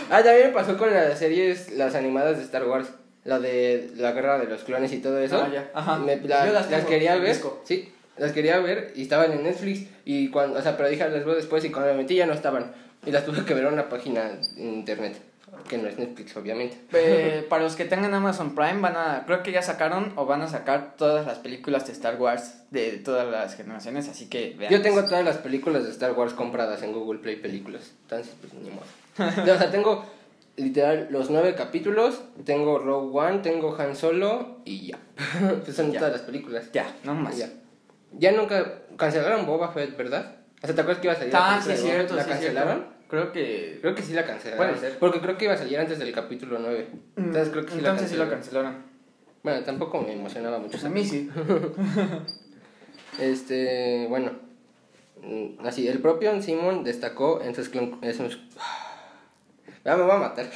Ah, también me pasó con las series, las animadas de Star Wars. La de la guerra de los clones y todo eso. Ah, ya. Ajá. Me- la- Yo las las quería ver. disco. Sí, las quería ver y estaban en Netflix. Y cuando, o sea, pero dije las veo después y cuando me metí ya no estaban. Y las tuve que ver en una página en internet. que no es Netflix, obviamente. Eh, para los que tengan Amazon Prime, van a, creo que ya sacaron o van a sacar todas las películas de Star Wars de todas las generaciones, así que vean. Yo tengo todas las películas de Star Wars compradas en Google Play Películas, entonces pues ni modo. o sea, tengo literal los nueve capítulos, tengo Rogue One, tengo Han Solo y ya. pues son Ya. todas las películas. Ya, no más. Ya. Ya nunca cancelaron Boba Fett, ¿verdad? O sea, ¿te acuerdas que iba a salir? la Ah, sí, es cierto? ¿La sí, cancelaron? cierto. Creo que... Creo que sí la cancelaron. Puede ser. Porque creo que iba a salir antes del capítulo 9. Entonces creo que sí la Entonces sí lo cancelaron. cancelaron. Bueno, tampoco me emocionaba mucho. A mí sí. Este, bueno, mm, así, el propio Simon destacó en sus... en sus- Ya me voy a matar.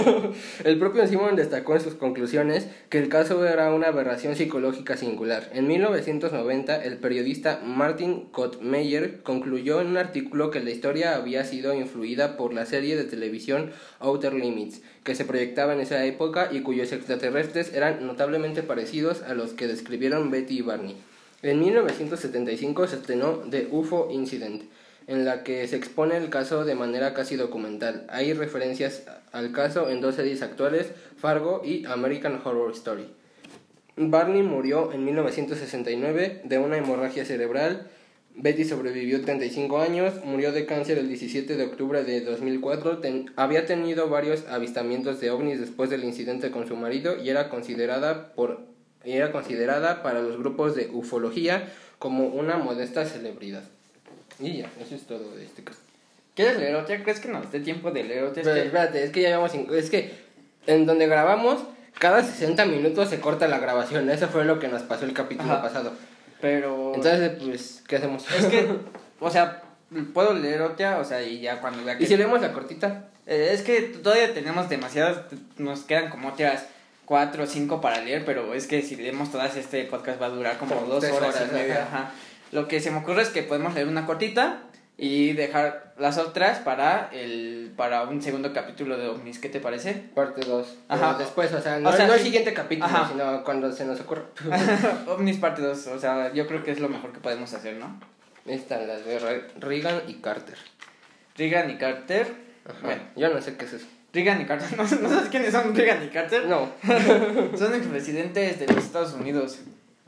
el propio Simon destacó en sus conclusiones que el caso era una aberración psicológica singular. En 1990, el periodista Martin Kottmeyer concluyó en un artículo que la historia había sido influida por la serie de televisión Outer Limits, que se proyectaba en esa época y cuyos extraterrestres eran notablemente parecidos a los que describieron Betty y Barney. En 1975 se estrenó The UFO Incident, en la que se expone el caso de manera casi documental. Hay referencias al caso en dos series actuales, Fargo y American Horror Story. Barney murió en 1969 de una hemorragia cerebral. Betty sobrevivió 35 años, murió de cáncer el 17 de octubre de 2004. Ten- había tenido varios avistamientos de ovnis después del incidente con su marido y era considerada por era considerada para los grupos de ufología como una modesta celebridad. Y ya, eso es todo de este caso. ¿Quieres leer otra? ¿Crees que nos dé tiempo de leer otra? Es Pero que- espérate, es que ya llevamos cinco- es que en donde grabamos cada 60 minutos se corta la grabación. Eso fue lo que nos pasó el capítulo Ajá. pasado. Pero... Entonces, pues, ¿qué hacemos? Es que, o sea, puedo leer otra, o sea, y ya cuando vea que... ¿Y si leemos la cortita? Eh, es que todavía tenemos demasiadas, nos quedan como otras cuatro o cinco para leer, pero es que si leemos todas, este podcast va a durar como Como dos tres horas, horas, y media. ajá. Lo que se me ocurre es que podemos leer una cortita y dejar las otras para el para un segundo capítulo de ovnis, ¿qué te parece? Parte 2. Ajá. Después, o sea, no, O sea, no el siguiente capítulo, Ajá. sino cuando se nos ocurra. ovnis parte 2, o sea, yo creo que es lo mejor que podemos hacer, ¿no? Están las de Re- Reagan y Carter. Reagan y Carter. Ajá. Bueno, Yo no sé qué es eso. Reagan y Carter, ¿no, ¿no sabes quiénes son Reagan y Carter? No. Son expresidentes de los Estados Unidos.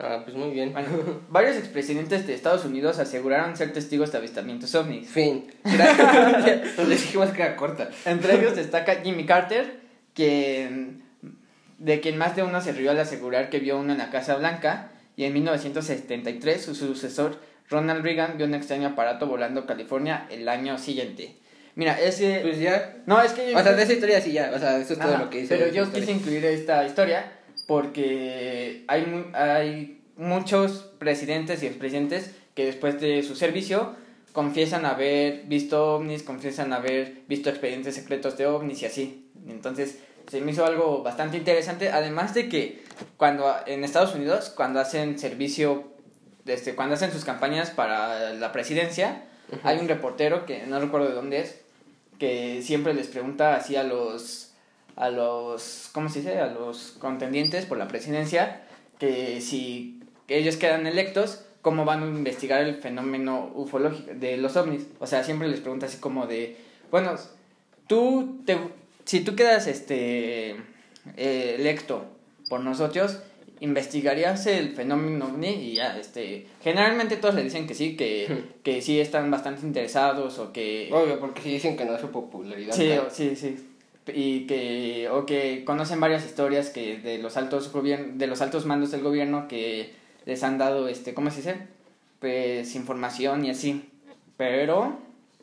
Ah, pues muy bien. Bueno, varios expresidentes de Estados Unidos aseguraron ser testigos de avistamientos ovnis. Fin. Les dijimos que era corta. Entre ellos destaca Jimmy Carter, quien, de quien más de uno se rió al asegurar que vio uno en la Casa Blanca, y en 1973 su sucesor Ronald Reagan vio un extraño aparato volando a California el año siguiente. Mira, ese... Pues ya. no, es que... O sea, de esa historia sí ya. O sea, eso es todo Ajá, lo que dice. Pero yo historia. quise incluir esta historia porque hay, hay muchos presidentes y expresidentes que después de su servicio confiesan haber visto ovnis, confiesan haber visto expedientes secretos de ovnis y así. Entonces se me hizo algo bastante interesante, además de que cuando en Estados Unidos, cuando hacen servicio, este, cuando hacen sus campañas para la presidencia, hay un reportero que no recuerdo de dónde es, que siempre les pregunta así a los a los ¿cómo se dice? a los contendientes por la presidencia que si ellos quedan electos cómo van a investigar el fenómeno ufológico de los ovnis o sea siempre les pregunta así como de bueno tú te si tú quedas este eh, electo por nosotros investigarías el fenómeno ovni y ya este generalmente todos le dicen que sí que, que sí están bastante interesados o que Obvio, porque si dicen que no es su popularidad. Sí, sí, sí. Y que, o que conocen varias historias que de los altos de los altos mandos del gobierno que les han dado, este, ¿cómo se dice? Pues información y así. Pero,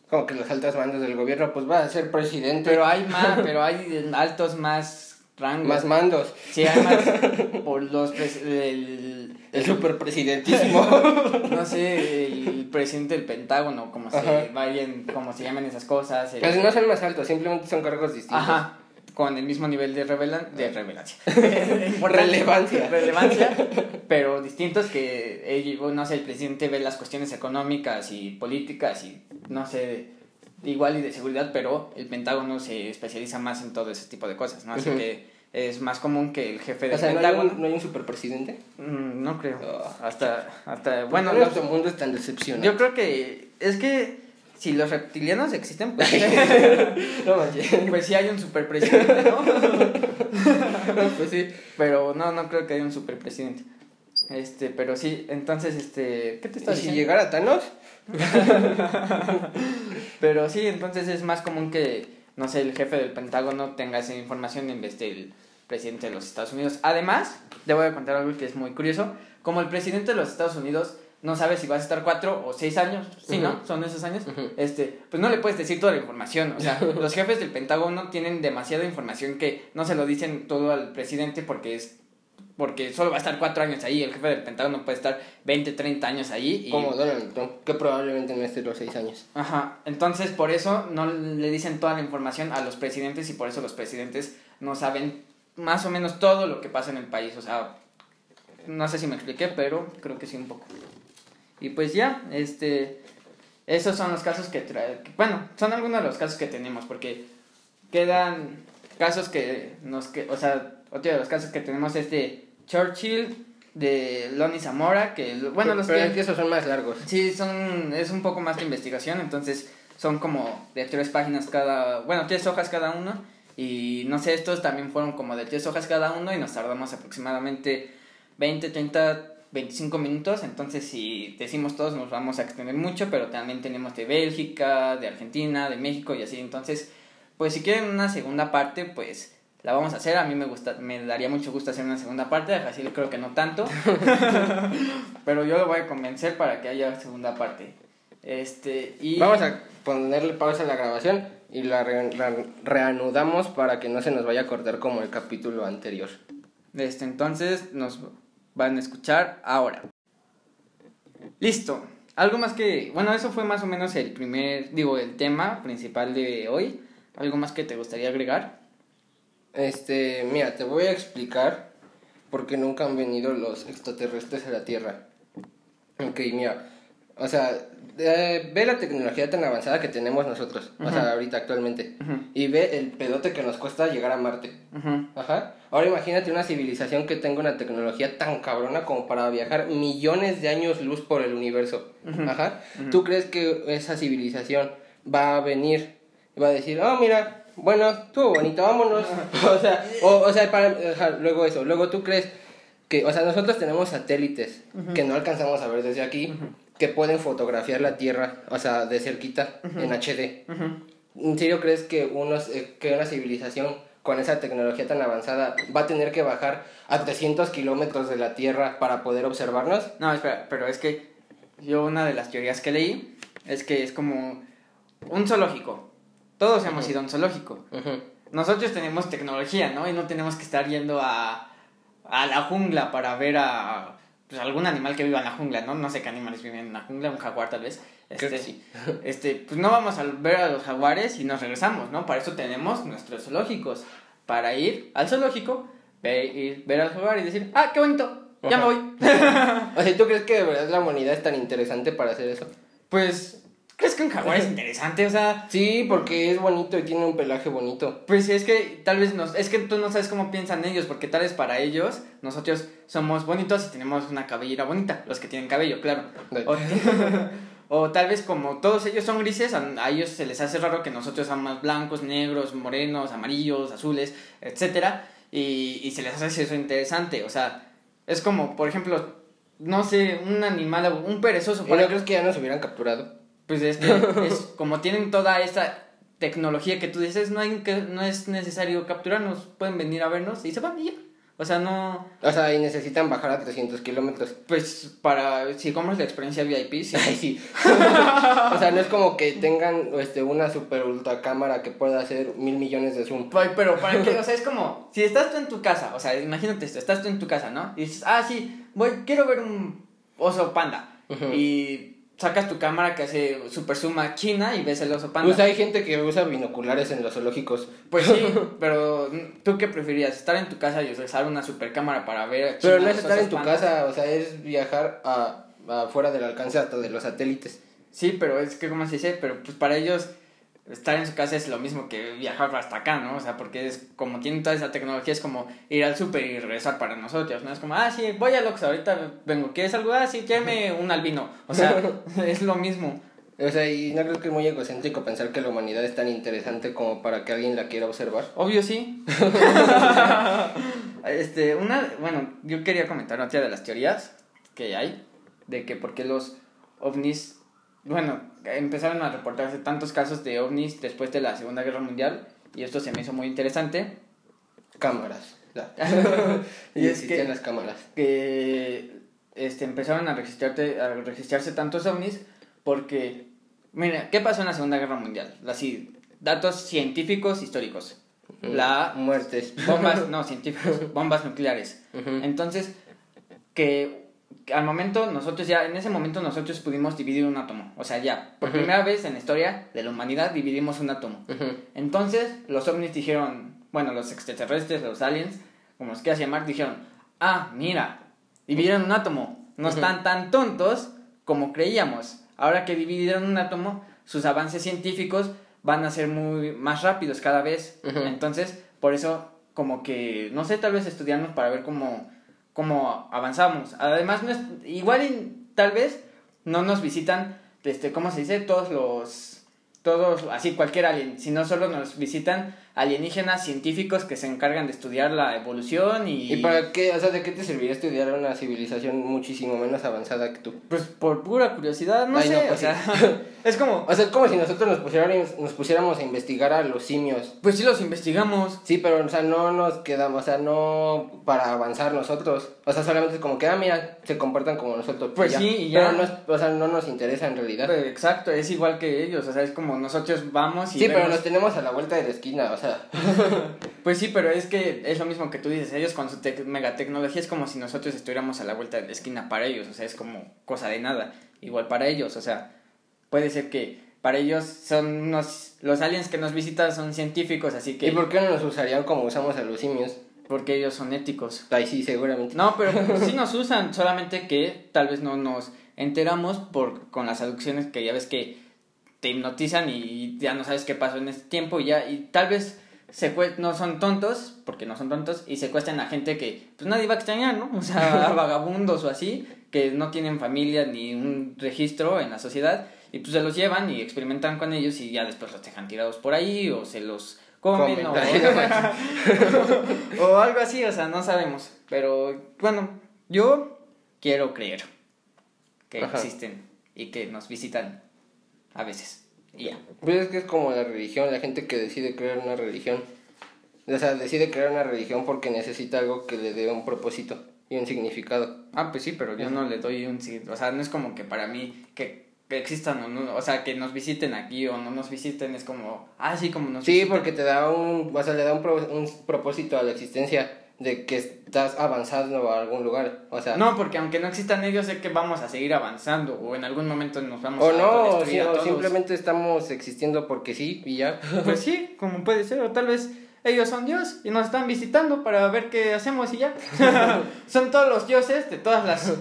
Como que los altos mandos del gobierno, pues va a ser presidente. pero hay más, pero hay altos más rangos. Más mandos. Sí, hay más por los, el, El superpresidentísimo. no sé, el presidente del Pentágono, como se Ajá. vayan, como se llaman esas cosas. el- Casi no son más altos, simplemente son cargos distintos. Ajá, con el mismo nivel de, revelan de revelancia. Relevancia. Relevancia, pero distintos que, eh, no sé, el presidente ve las cuestiones económicas y políticas y, no sé, igual y de seguridad, pero el Pentágono se especializa más en todo ese tipo de cosas, ¿no? Así que es más común que el jefe del O sea, ¿no hay, Pentágono... un, ¿no hay un superpresidente? Mm, No creo. Ah. Hasta, hasta, Bueno, bueno, nuestro los- mundo es tan decepcionante. yo creo que es que si los reptilianos existen, pues, no manches. pues sí hay un superpresidente, ¿no? pues sí. Pero no, no creo que haya un superpresidente. Este, pero sí, entonces, este, ¿qué te ¿Y estás si diciendo? llegara Thanos? Pero sí, entonces es más común que, no sé, el jefe del Pentágono tenga esa información en vez del presidente de los Estados Unidos. Además, le voy a contar algo que es muy curioso. Como el presidente de los Estados Unidos no sabe si vas a estar cuatro o seis años, sí, ¿no? Son esos años. Este, pues no le puedes decir toda la información. O sea, los jefes del Pentágono tienen demasiada información que no se lo dicen todo al presidente porque es porque solo va a estar cuatro años ahí. El jefe del Pentágono puede estar 20, 30 años ahí. Y... Como Donald Trump, que probablemente no esté los seis años. Ajá, entonces por eso no le dicen toda la información a los presidentes y por eso los presidentes no saben más o menos todo lo que pasa en el país. O sea, no sé si me expliqué, pero creo que sí un poco. Y pues ya, este, esos son los casos que trae, bueno, son algunos de los casos que tenemos porque quedan casos que nos, que, o sea, otro de los casos que tenemos es de Churchill, de Lonnie Zamora, que, bueno, los Pero que... es que esos son más largos. Sí, son, es un poco más de investigación, entonces son como de tres páginas cada, bueno, tres hojas cada uno. Y no sé, estos también fueron como de tres hojas cada uno y nos tardamos aproximadamente 20, 30, 25 minutos. Entonces, si decimos todos, nos vamos a extender mucho, pero también tenemos de Bélgica, de Argentina, de México y así. Entonces, pues si quieren una segunda parte, pues la vamos a hacer. A mí me gusta, me daría mucho gusto hacer una segunda parte, a Jacil creo que no tanto. pero yo lo voy a convencer para que haya segunda parte. Este, y Vamos a ponerle pausa a la grabación y la re- la reanudamos para que no se nos vaya a cortar como el capítulo anterior. Este, entonces nos van a escuchar ahora. Listo. Algo más que, bueno, eso fue más o menos el primer, digo, el tema principal de hoy. ¿Algo más que te gustaría agregar? Este, mira, te voy a explicar por qué nunca han venido los extraterrestres a la Tierra. Ok, mira, o sea, eh, ve la tecnología tan avanzada que tenemos nosotros, o sea, ahorita actualmente, Ujú. y ve el pedote que nos cuesta llegar a Marte. Ujú. Ajá. Ahora imagínate una civilización que tenga una tecnología tan cabrona como para viajar millones de años luz por el universo. Ajá. ¿Tú crees que esa civilización va a venir y va a decir, oh, mira, bueno, estuvo bonito, vámonos? o sea, o, o sea para, ajá, luego eso. Luego tú crees que, o sea, nosotros tenemos satélites que no alcanzamos a ver desde aquí, que pueden fotografiar la Tierra, o sea, de cerquita, en HD. ¿En serio crees que, unos, eh, que una civilización con esa tecnología tan avanzada va a tener que bajar a 300 kilómetros de la Tierra para poder observarnos? No, espera, pero es que yo una de las teorías que leí es que es como un zoológico. Todos hemos Ujú. ido a un zoológico. Nosotros tenemos tecnología, ¿no? Y no tenemos que estar yendo a, a la jungla para ver a pues, algún animal que viva en la jungla, ¿no? No sé qué animales viven en la jungla, un jaguar tal vez. Este, sí. este, pues no vamos a ver a los jaguares y nos regresamos, ¿no? Para eso tenemos nuestros zoológicos. Para ir al zoológico, ver, ir, ver al jaguar y decir, ah, qué bonito, ya me voy. O sea, ¿tú crees que de verdad la humanidad es tan interesante para hacer eso? Pues, ¿crees que un jaguar es interesante? O sea, Sí, porque es bonito y tiene un pelaje bonito. Pues es que tal vez nos, es que tú no sabes cómo piensan ellos, porque tal vez para ellos nosotros somos bonitos y tenemos una cabellera bonita, los que tienen cabello, claro. O, o tal vez como todos ellos son grises, a, a ellos se les hace raro que nosotros somos blancos, negros, morenos, amarillos, azules, etcétera, y, y se les hace eso interesante, o sea, es como, por ejemplo, no sé, un animal, un perezoso, ¿Y por no ejemplo, crees que ya nos hubieran capturado? Pues es que es como tienen toda esa tecnología que tú dices, no hay que no es necesario capturarnos, pueden venir a vernos y se van y ya. O sea, no O sea, y necesitan bajar a 300 kilómetros. pues para si compras la experiencia VIP, sí. Ay, sí. o sea, no es como que tengan este, una super ultra cámara que pueda hacer mil millones de zoom. Ay, Pero para qué, o sea, es como si estás tú en tu casa, o sea, imagínate esto, estás tú en tu casa, ¿no? Y dices, "Ah, sí, voy quiero ver un oso panda." Y sacas tu cámara que hace super zoom a China y ves el oso panda. Pues hay gente que usa binoculares en los zoológicos. Pues sí, pero ¿tú qué preferirías? ¿Estar en tu casa y usar una super cámara para ver a Pero China, no es estar en tu casa, o sea, es viajar a, a fuera del alcance hasta de los satélites. Sí, pero es que, ¿cómo se dice? Pero pues para ellos estar en su casa es lo mismo que viajar hasta acá, ¿no? O sea, porque es como tienen toda esa tecnología, es como ir al súper y regresar para nosotros, ¿no? Es como, ah, sí, voy a Lux, ahorita vengo, ¿quieres algo? Ah, sí, llévame un albino. O sea, es lo mismo. O sea, y no creo que es muy egocéntrico pensar que la humanidad es tan interesante como para que alguien la quiera observar. Obvio sí. este, una, bueno, yo quería comentar otra de las teorías que hay de que por qué los ovnis, bueno, empezaron a reportarse tantos casos de ovnis después de la Segunda Guerra Mundial y esto se me hizo muy interesante. Cámaras. y y es que- las cámaras. que este, empezaron a, registrarte, a registrarse tantos ovnis porque, mira, ¿qué pasó en la Segunda Guerra Mundial? Así, datos científicos históricos. La Muertes. bombas, no, científicos, bombas nucleares. Entonces, que al momento nosotros ya, en ese momento nosotros pudimos dividir un átomo. O sea, ya, por primera vez en la historia de la humanidad dividimos un átomo. Entonces, los ovnis dijeron, bueno, los extraterrestres, los aliens, como los quieras llamar, dijeron, ah, mira, dividieron un átomo, no están tan tontos como creíamos. Ahora que dividieron un átomo, sus avances científicos van a ser muy más rápidos cada vez. Entonces, por eso, como que, no sé, tal vez estudiarnos para ver cómo, cómo avanzamos. Además, no es, igual y tal vez no nos visitan, este, ¿cómo se dice? Todos los, todos, así cualquier alien, sino solo nos visitan alienígenas científicos que se encargan de estudiar la evolución y... ¿Y para qué? O sea, ¿de qué te serviría estudiar una civilización muchísimo menos avanzada que tú? Pues por pura curiosidad, no Ay, sé, no, o pues sea, es como, O sea, es como si nosotros nos pusiéramos, nos pusiéramos a investigar a los simios. pues sí los investigamos. Sí, pero, o sea, no nos quedamos, o sea, no para avanzar nosotros. O sea, solamente es como que, ah, mira, se comportan como nosotros. Pues sí, y ya. Pero no, es- o sea, no nos interesa en realidad. Pues, Exacto, es igual que ellos, o sea, es como nosotros vamos y sí, pero nos tenemos a la vuelta de la esquina, o sea. Pues sí, pero es que es lo mismo que tú dices, ellos con su tec- megatecnología es como si nosotros estuviéramos a la vuelta de la esquina para ellos, o sea, es como cosa de nada, igual para ellos, o sea, puede ser que para ellos son unos, los aliens que nos visitan son científicos, así que, ¿Y por qué no nos usarían como usamos a los simios? porque ellos son éticos. Ay, sí, seguramente. No, pero pues, sí nos usan, solamente que tal vez no nos enteramos por con las aducciones que ya ves que te hipnotizan y ya no sabes qué pasó en este tiempo y ya y tal vez no son tontos, porque no son tontos y secuestran a gente que pues nadie va a extrañar, ¿no? O sea, a vagabundos o así que no tienen familia ni un registro en la sociedad y pues se los llevan y experimentan con ellos y ya después los dejan tirados por ahí o se los comen Comen. o, o algo así, o sea, no sabemos. Pero bueno, yo quiero creer que Ajá. existen y que nos visitan a veces. Y ya. Pues es que es como la religión, la gente que decide crear una religión. O sea, decide crear una religión porque necesita algo que le dé un propósito y un significado. Ah, pues sí, pero yo no le doy un... sí- O sea, no es como que para mí que, que existan o no... O sea, que nos visiten aquí o no nos visiten es como... Ah, sí, como nos Sí, visitan. porque te da un, o sea, le da un, pro- un propósito a la existencia de que estás avanzando a algún lugar. O sea, No, porque aunque no existan ellos, sé que vamos a seguir avanzando o en algún momento nos vamos o a no, o, autodestruir si- a o todos. simplemente estamos existiendo porque sí y ya. Pues sí, como puede ser, o tal vez ellos son Dios y nos están visitando para ver qué hacemos y ya. son todos los dioses de todas las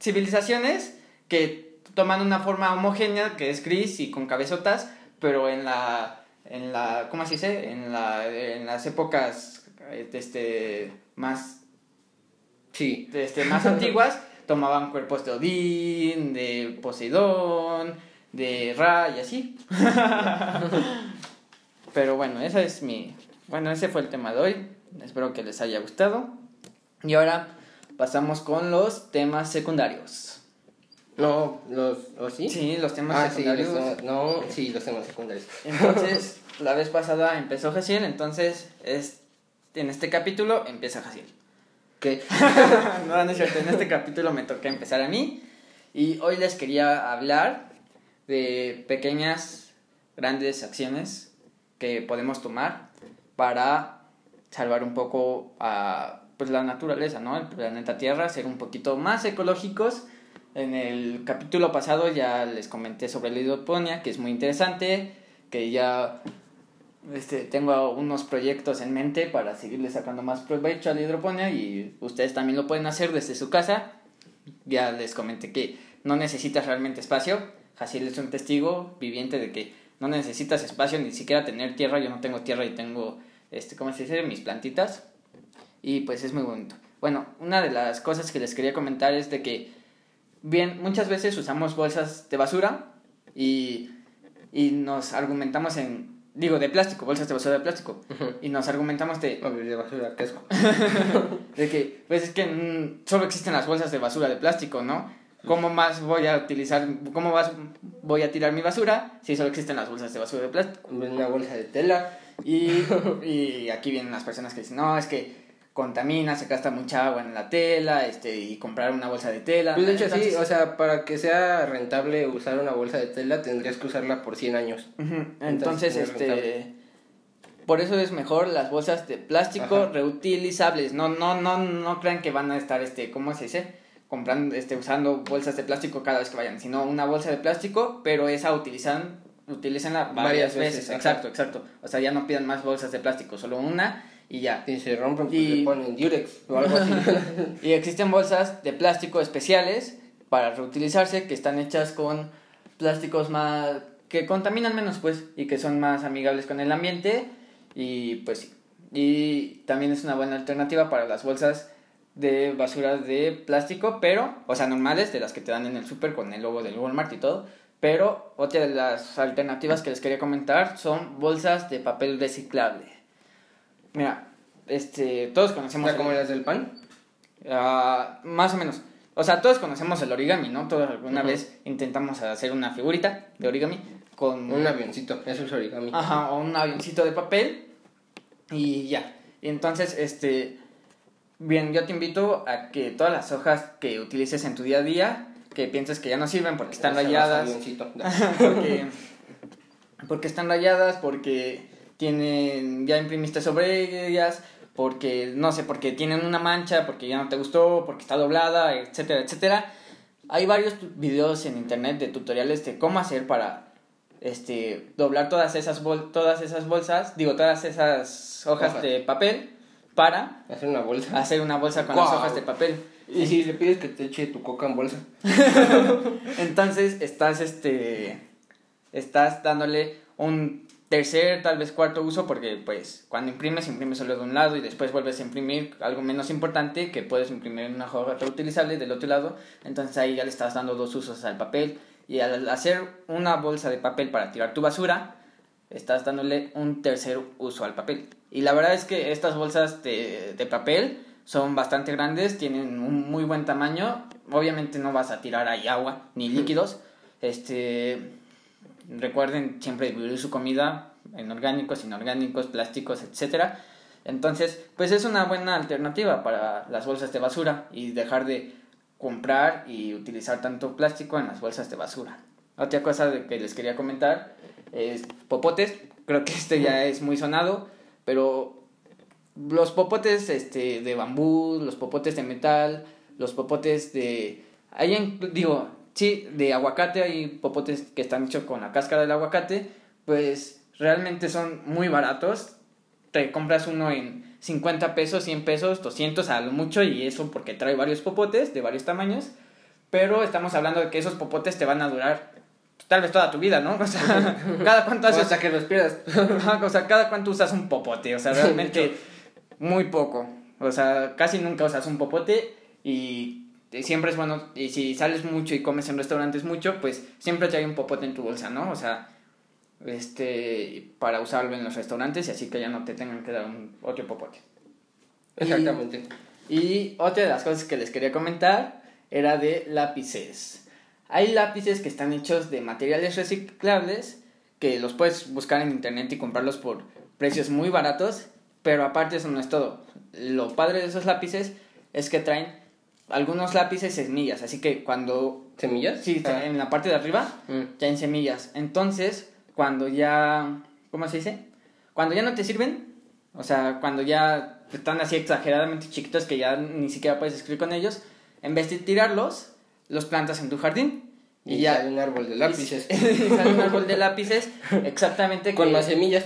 civilizaciones que toman una forma homogénea que es gris y con cabezotas, pero en la en la ¿cómo se dice? En la en las épocas este más Sí. este, más antiguas tomaban cuerpos de Odín, de Poseidón, de Ra y así. Pero bueno, esa es mi. Bueno, ese fue el tema de hoy. Espero que les haya gustado. Y ahora pasamos con los temas secundarios. No, los, ¿o sí? Sí, los temas Ah, sí, los secundarios. no, sí, los temas secundarios. Entonces, la vez pasada empezó Jaciel, entonces es, en este capítulo empieza Jaciel. ¿Qué? no, no es cierto. En este capítulo me toca empezar a mí. Y hoy les quería hablar de pequeñas, grandes acciones que podemos tomar para salvar un poco a pues, la naturaleza, ¿no? El planeta Tierra, ser un poquito más ecológicos. En el capítulo pasado ya les comenté sobre la hidroponía, que es muy interesante, que ya este, tengo unos proyectos en mente para seguirle sacando más provecho a la hidroponía y ustedes también lo pueden hacer desde su casa. Ya les comenté que no necesitas realmente espacio. Jaciel es un testigo viviente de que no necesitas espacio ni siquiera tener tierra. Yo no tengo tierra y tengo, este, ¿cómo se dice? Mis plantitas. Y pues es muy bonito. Bueno, una de las cosas que les quería comentar es de que, bien, muchas veces usamos bolsas de basura y, y nos argumentamos en, digo, de plástico, bolsas de basura de plástico, y nos argumentamos de, de basura, qué asco. de que, pues es que mm, solo existen las bolsas de basura de plástico, ¿no? ¿Cómo más voy a utilizar, cómo más voy a tirar mi basura si solo existen las bolsas de basura de plástico? Una bolsa de tela. Y, y aquí vienen las personas que dicen, no, es que contamina, se gasta mucha agua en la tela, este, y comprar una bolsa de tela. Pues de hecho, sí, o sea, para que sea rentable usar una bolsa de tela, tendrías que usarla por 100 años. Ujú, Entonces, este, rentable. por eso es mejor las bolsas de plástico Ajá. reutilizables. No, no, no, no crean que van a estar, este, ¿cómo se dice? Comprando, este, usando bolsas de plástico cada vez que vayan, sino una bolsa de plástico, pero esa utilizan, utilícenla varias, Varias veces. Exacto, exacto. O sea, ya no pidan más bolsas de plástico, solo una y ya. Si se rompen, pues Y- le ponen Durex o algo así. Y existen bolsas de plástico especiales para reutilizarse que están hechas con plásticos más que contaminan menos pues y que son más amigables con el ambiente y pues sí. Y también es una buena alternativa para las bolsas de basura de plástico, pero, o sea, normales, de las que te dan en el súper con el logo del Walmart y todo. Pero otra de las alternativas que les quería comentar son bolsas de papel reciclable. Mira, este, todos conocemos... ¿Ya como el- las del pan? Ah, más o menos. O sea, todos conocemos el origami, ¿no? Todos alguna vez intentamos hacer una figurita de origami con... Un avioncito, eso es origami. Ajá, o un avioncito de papel y ya. Entonces, este... Bien, yo te invito a que todas las hojas que utilices en tu día a día, que pienses que ya no sirven porque están rayadas, porque, porque están rayadas, porque tienen, ya imprimiste sobre ellas, porque, no sé, porque tienen una mancha, porque ya no te gustó, porque está doblada, etcétera, etcétera. Hay varios videos en internet de tutoriales de cómo hacer para este doblar todas esas bol todas esas bolsas, digo, todas esas hojas Hojas. de papel para Hacer una bolsa. hacer una bolsa con las hojas de papel. Y si le pides que te eche tu coca en bolsa. Entonces estás este estás dándole un tercer, tal vez cuarto uso porque pues cuando imprimes imprimes solo de un lado y después vuelves a imprimir algo menos importante que puedes imprimir en una hoja reutilizable del otro lado, entonces ahí ya le estás dando dos usos al papel y al hacer una bolsa de papel para tirar tu basura, estás dándole un tercer uso al papel. Y la verdad es que estas bolsas de, de papel son bastante grandes, tienen un muy buen tamaño. Obviamente no vas a tirar ahí agua ni líquidos. Este, recuerden siempre dividir su comida en orgánicos, inorgánicos, plásticos, etcétera. Entonces, pues es una buena alternativa para las bolsas de basura y dejar de comprar y utilizar tanto plástico en las bolsas de basura. Otra cosa que les quería comentar es popotes. Creo que este ya es muy sonado, pero los popotes este, de bambú, los popotes de metal, los popotes de... sí, de aguacate hay popotes que están hechos con la cáscara del aguacate, pues realmente son muy baratos. Te compras uno en 50 pesos, 100 pesos, 200 a lo mucho y eso porque trae varios popotes de varios tamaños. Pero estamos hablando de que esos popotes te van a durar tal vez toda tu vida, ¿no? O sea, cada cuánto haces hasta que los pierdas. O sea, cada cuánto usas un popote, o sea, realmente muy poco. O sea, casi nunca usas un popote y siempre es bueno, y si sales mucho y comes en restaurantes mucho, pues siempre te hay un popote en tu bolsa, ¿no? O sea, este, para usarlo en los restaurantes y así que ya no te tengan que dar un otro popote. Exactamente. Y otra de las cosas que les quería comentar era de lápices. Hay lápices que están hechos de materiales reciclables que los puedes buscar en internet y comprarlos por precios muy baratos, pero aparte eso no es todo. Lo padre de esos lápices es que traen algunos lápices semillas, así que cuando ¿Semillas? sí, Ah. en la parte de arriba Mm. ya en semillas. Entonces, cuando ya, ¿cómo se dice? Cuando ya no te sirven, o sea, cuando ya están así exageradamente chiquitos que ya ni siquiera puedes escribir con ellos, en vez de tirarlos, los plantas en tu jardín. Y, Y, ya sale un árbol de lápices. y sale un árbol de lápices, exactamente. Con que- más semillas.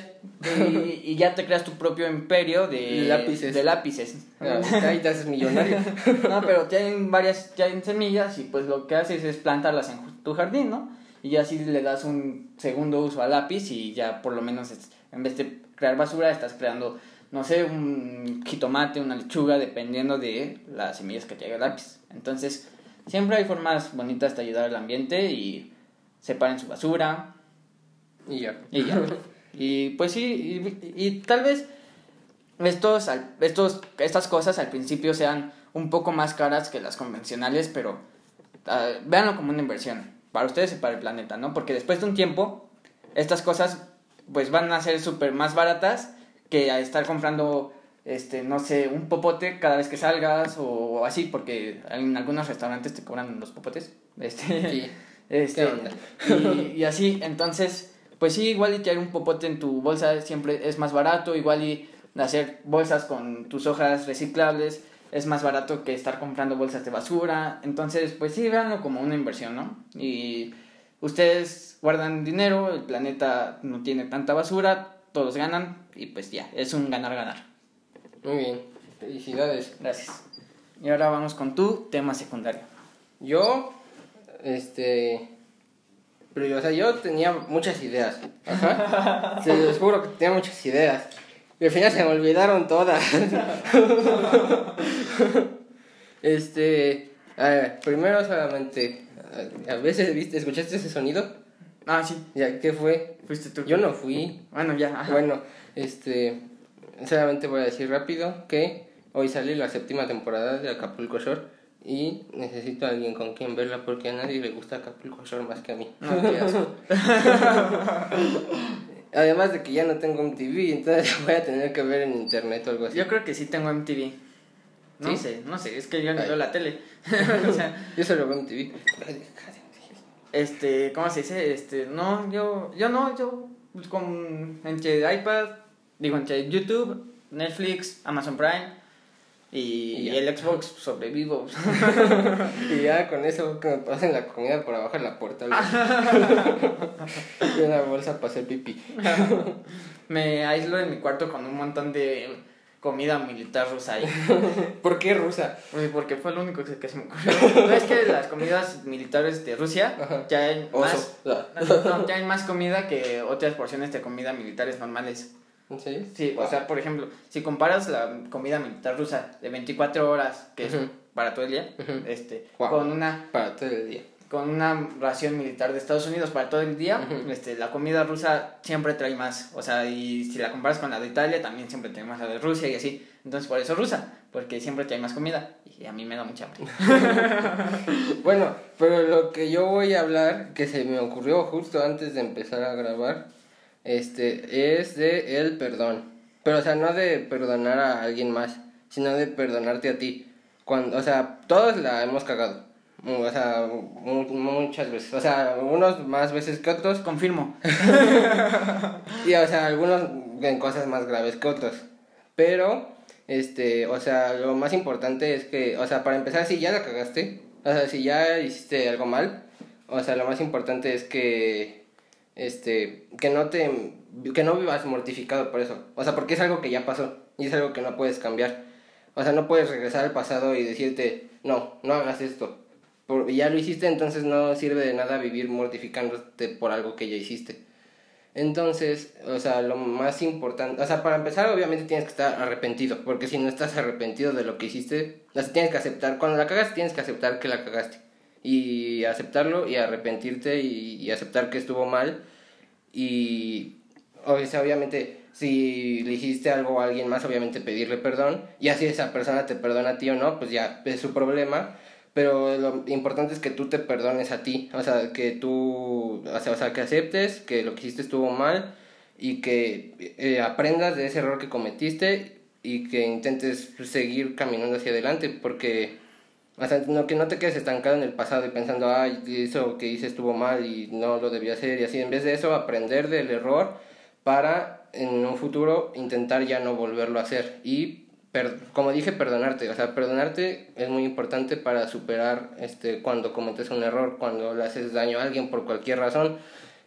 y, y ya te creas tu propio imperio de Lápices. De lápices. Ah, Ahí te haces millonario. No, pero tienen varias, tienen semillas y pues lo que haces es plantarlas en tu jardín, ¿no? Y ya así le das un segundo uso al lápiz y ya por lo menos es- en vez de crear basura estás creando, no sé, un jitomate, una lechuga, dependiendo de las semillas que te haga el lápiz. Entonces, siempre hay formas bonitas de ayudar al ambiente y separen su basura. Y ya. Y ya. y pues sí, y, y tal vez estos, estos, estas cosas al principio sean un poco más caras que las convencionales, pero ah, véanlo como una inversión para ustedes y para el planeta, ¿no? Porque después de un tiempo, estas cosas pues van a ser súper más baratas que a estar comprando, este, no sé, un popote cada vez que salgas o así, porque en algunos restaurantes te cobran los popotes. Este, Sí. este, y así, entonces, pues sí, igual y traer un popote en tu bolsa siempre es más barato, igual y hacer bolsas con tus hojas reciclables es más barato que estar comprando bolsas de basura, entonces, pues sí, véanlo como una inversión, ¿no? Y ustedes guardan dinero, el planeta no tiene tanta basura, todos ganan y pues ya, es un ganar-ganar. Muy bien. Felicidades. Gracias. Y ahora vamos con tu tema secundario. Yo, este. Pero, o sea, yo tenía muchas ideas. Ajá. Se los juro que tenía muchas ideas. Y al final se me olvidaron todas. este. A ver, primero solamente. A a veces, ¿viste? ¿Escuchaste ese sonido? Ah, sí, Ya, ¿qué fue? fuiste tú. Yo no fui. Bueno, ya. ajá. Bueno, este. Solamente voy a decir rápido que hoy sale la séptima temporada de Acapulco Shore y necesito a alguien con quien verla porque a nadie le gusta Acapulco Shore más que a mí. No, qué asco. Además de que ya no tengo un TV, entonces voy a tener que ver en internet o algo así. Yo creo que sí tengo MTV. No ¿Sí? sé, no sé, es que yo no veo la tele. o sea, Yo solo veo en TV. este, ¿cómo se dice? Este, no, yo, yo no, yo pues, con entre iPad, digo entre YouTube, Netflix, Amazon Prime y, Y el Xbox sobrevivo. Y ya con eso que me pasen la comida por abajo de la puerta. y una bolsa para hacer pipí. Me aíslo en mi cuarto con un montón de comida militar rusa ahí. ¿Por qué rusa? Pues, Porque fue lo único que, que se me ocurrió. No es que las comidas militares de Rusia Ajá. ya hay más Oso. No, ya hay más comida que otras porciones de comida militares normales. ¿En serio? Sí, o sea, por ejemplo, si comparas la comida militar rusa de 24 horas, que es para todo el día, este, con una Para todo el día. con una ración militar de Estados Unidos para todo el día, este, la comida rusa siempre trae más, o sea, y si la comparas con la de Italia, también siempre trae más la de Rusia y así. Entonces, por eso rusa, porque siempre trae más comida y a mí me da mucha hambre. Bueno, pero lo que yo voy a hablar, que se me ocurrió justo antes de empezar a grabar, este, es de el perdón. Pero, o sea, no de perdonar a alguien más, sino de perdonarte a ti. Cuando, o sea, todos la hemos cagado. Mu- O sea, mu- muchas veces. O sea, unos más veces que otros. Confirmo. Y, o sea, algunos en cosas más graves que otros. Pero, este, o sea, lo más importante es que, o sea, para empezar, si ya la cagaste, o sea, si ya hiciste algo mal, o sea, lo más importante es que, este, que no te, que no vivas mortificado por eso. O sea, porque es algo que ya pasó y es algo que no puedes cambiar. O sea, no puedes regresar al pasado y decirte, no, no hagas esto. Por, ya lo hiciste, entonces no sirve de nada vivir mortificándote por algo que ya hiciste. Entonces, o sea, lo más importante, o sea, para empezar, obviamente tienes que estar arrepentido, porque si no estás arrepentido de lo que hiciste, sea, tienes que aceptar, cuando la cagas, tienes que aceptar que la cagaste, y aceptarlo, y arrepentirte, y, aceptar que estuvo mal, y, o sea, obviamente, si le hiciste algo a alguien más, obviamente pedirle perdón, y así esa persona te perdona a ti o no, pues ya es su problema, pero lo importante es que tú te perdones a ti, o sea, que tú, o sea, que aceptes que lo que hiciste estuvo mal y que eh, aprendas de ese error que cometiste y que intentes seguir caminando hacia adelante, porque, o sea, no, que no te quedes estancado en el pasado y pensando, ay, eso que hice estuvo mal y no lo debía hacer y así, en vez de eso, aprender del error para en un futuro intentar ya no volverlo a hacer y per- como dije perdonarte o sea perdonarte es muy importante para superar este cuando cometes un error cuando le haces daño a alguien por cualquier razón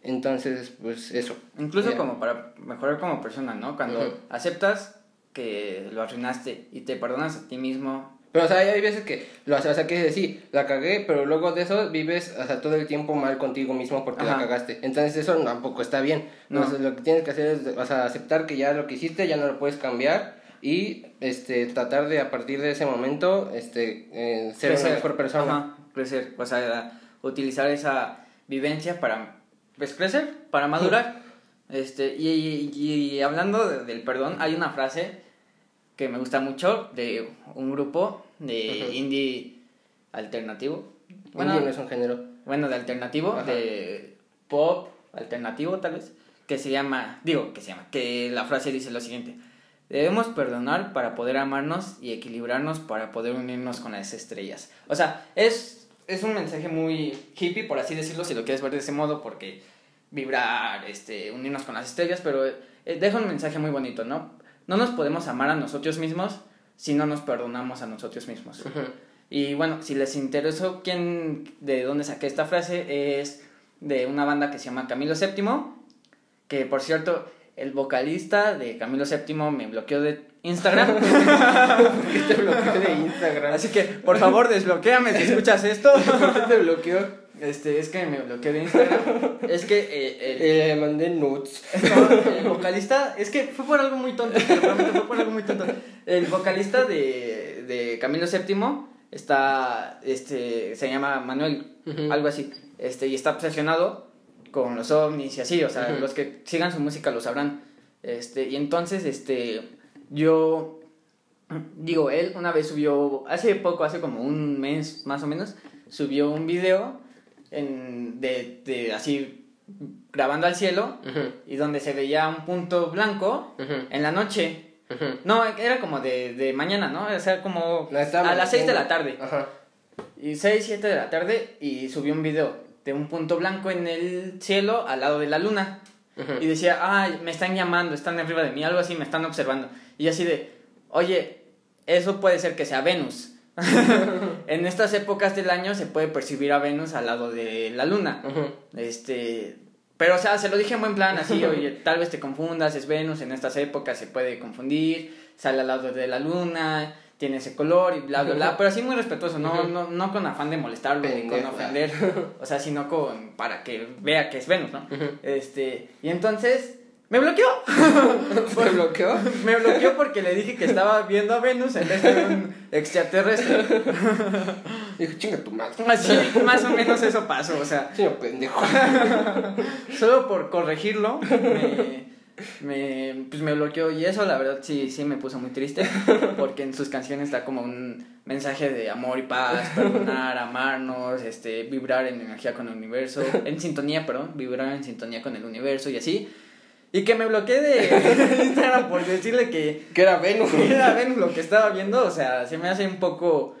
entonces pues eso Incluso como para mejorar como persona, ¿no? Cuando Ujú. aceptas que lo arruinaste y te perdonas a ti mismo. Pero o sea hay veces que lo haces o sea que sí la cagué pero luego de eso vives o sea todo el tiempo mal contigo mismo porque la Ajá. cagaste entonces eso tampoco está bien No. Sea, lo que tienes que hacer es o sea, aceptar que ya lo que hiciste ya no lo puedes cambiar y este tratar de a partir de ese momento este eh, ser una crecer. mejor persona Ajá, crecer. O sea, utilizar esa, vivencia para pues crecer, para madurar. Este, y, y- y hablando de- del perdón, hay una frase que me gusta mucho de un grupo de indie alternativo. Bueno, Bueno, no es un género. bueno, de alternativo, Ajá. de pop alternativo tal vez, que se llama, digo, que se llama, que la frase dice lo siguiente. Debemos perdonar para poder amarnos y equilibrarnos para poder unirnos con las estrellas. O sea, es, es un mensaje muy hippie, por así decirlo, si lo quieres ver de ese modo, porque vibrar, este, unirnos con las estrellas, pero eh, deja un mensaje muy bonito, ¿no? No nos podemos amar a nosotros mismos si no nos perdonamos a nosotros mismos. Y bueno, si les interesó quién, de dónde saqué esta frase, es de una banda que se llama Camilo VII, que por cierto, el vocalista de Camilo VII me bloqueó de Instagram. ¿Por qué te bloqueó de Instagram? Así que, por favor, desbloqueame si escuchas esto. ¿Por qué te bloqueó? Este, es que me bloqueó de Instagram. Es que eh, el, Eh, mandé nudes. No, el vocalista, es que fue por algo muy tonto, te lo prometo, fue por algo muy tonto. El vocalista de, de Camilo VII está, este, se llama Manuel, algo así, este, y está obsesionado con los ovnis y así, o sea, los que sigan su música lo sabrán. Este, y entonces, este, yo, digo, él una vez subió, hace poco, hace como un mes más o menos, subió un video en, de, de así, grabando al cielo, y donde se veía un punto blanco en la noche. No, era como de, de mañana, ¿no? O sea, como estaba a las 6 de la tarde. Ajá. Y 6, 7 de la tarde y subió un video de un punto blanco en el cielo al lado de la luna. Y decía, ay, me están llamando, están arriba de mí, algo así, me están observando. Y yo así de, oye, eso puede ser que sea Venus. En estas épocas del año se puede percibir a Venus al lado de la luna. Este, pero o sea, se lo dije en buen plan, así, oye, tal vez te confundas, es Venus, en estas épocas se puede confundir, sale al lado de la luna, tiene ese color y bla, bla, bla, pero así muy respetuoso, no, no, no con afán de molestarlo ni con ofender, o sea, sino con, para que vea que es Venus, ¿no? Este, y entonces, me bloqueó, ¿Te bloqueó? me bloqueó porque le dije que estaba viendo a Venus en vez de un extraterrestre, Dijo, chinga tu madre. así, más o menos eso pasó, o sea, Señor pendejo. Solo por corregirlo, me, me, pues me bloqueó y eso la verdad sí, sí me puso muy triste porque en sus canciones está como un mensaje de amor y paz, perdonar, amarnos, este, vibrar en energía con el universo, en sintonía, perdón, vibrar en sintonía con el universo y así. Y que me bloqueé de Instagram por decirle que Que era Venus. que era Venus lo que estaba viendo, o sea, se me hace un poco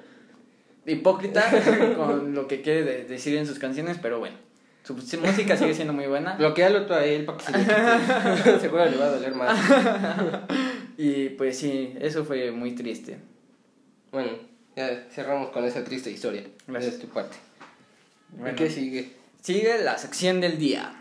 hipócrita con lo que quiere de- decir en sus canciones, pero bueno, su, música sigue siendo muy buena. Bloquealo tú a él para que se le. Seguro le va a doler más. Y pues sí, eso fue muy triste. Bueno, ya cerramos con esa triste historia. Gracias. De tu parte. Bueno, ¿Y qué sigue? sigue la sección del día.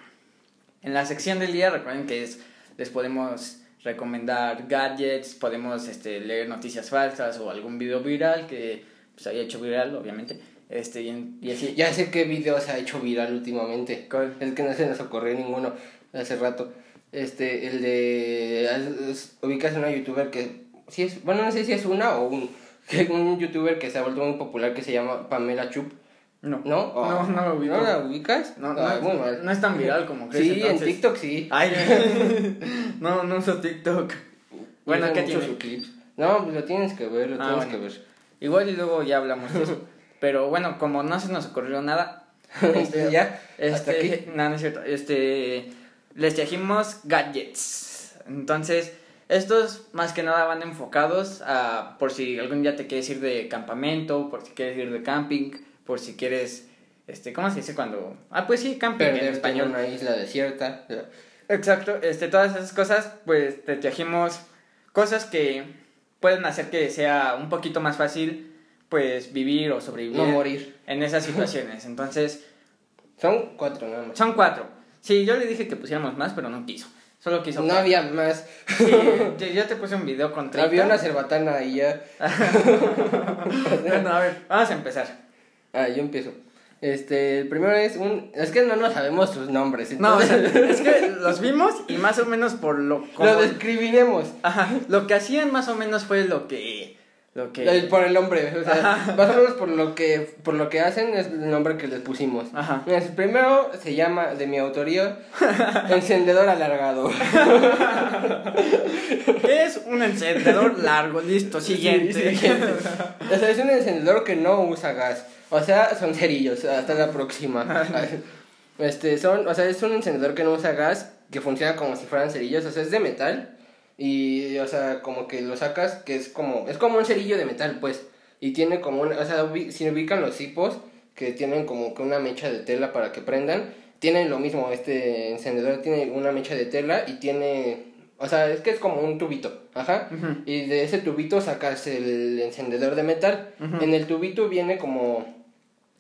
En la sección del día recuerden que es, les podemos recomendar gadgets, podemos este, leer noticias falsas o algún video viral que pues, haya hecho viral, obviamente. Este, y, en- y así. Ya sé qué video se ha hecho viral últimamente. ¿Cuál? Es que no se nos ocurrió ninguno hace rato. Este, el de. Ubicas una youtuber que. Sí es, bueno, no sé si es una o un. Un youtuber que se ha vuelto muy popular que se llama Pamela Chup. No. ¿No? No, no lo ubico. ¿No la ubicas? No, no, Ah, es- muy mal. no es tan viral como crees. Sí, entonces. en TikTok sí. Ay, no, no uso TikTok. Bueno, ¿qué tiene? clips. No, lo tienes que ver, lo Ah, tienes bueno. que ver. Igual y luego ya hablamos de eso. Pero bueno, como no se nos ocurrió nada, Este, ya, este, no, no es cierto, este, les trajimos gadgets. Entonces, estos más que nada van enfocados a por si algún día te quieres ir de campamento, por si quieres ir de camping, por si quieres, este, ¿cómo se dice cuando? Ah, pues sí, camping en Perderte en español. una isla desierta. Exacto, este, todas esas cosas, pues te trajimos cosas que pueden hacer que sea un poquito más fácil, pues vivir o sobrevivir No morir. en esas situaciones. Entonces, Son cuatro nada más. son cuatro. Sí, yo le dije que pusiéramos más, pero no quiso. Solo quiso. No cuatro. había más. Sí, yo, yo te puse un video con 30. Había una cerbatana y ya. Bueno, a ver, vamos a empezar. Ah, yo empiezo. Este, el primero es un. Es que no nos sabemos sus nombres. No, o sea, es que los vimos y más o menos por lo como- lo describiremos. Ajá, lo que hacían más o menos fue lo que lo que... El- por el nombre, o sea, más o menos por lo que por lo que hacen es el nombre que les pusimos. Ajá. El primero se llama, de mi autoría, encendedor alargado. Es un encendedor largo, listo, siguiente. Sí, siguiente. O sea, es un encendedor que no usa gas. O sea, son cerillos. Hasta la próxima. Este, son, o sea, es un encendedor que no usa gas, que funciona como si fueran cerillos. O sea, es de metal. Y, o sea, como que lo sacas, que es como, es como un cerillo de metal, pues. Y tiene como una, o sea, si ubican los cipos, que tienen como que una mecha de tela para que prendan, tienen lo mismo, este encendedor tiene una mecha de tela y tiene, o sea, es que es como un tubito, ajá. Y de ese tubito sacas el encendedor de metal. En el tubito viene como,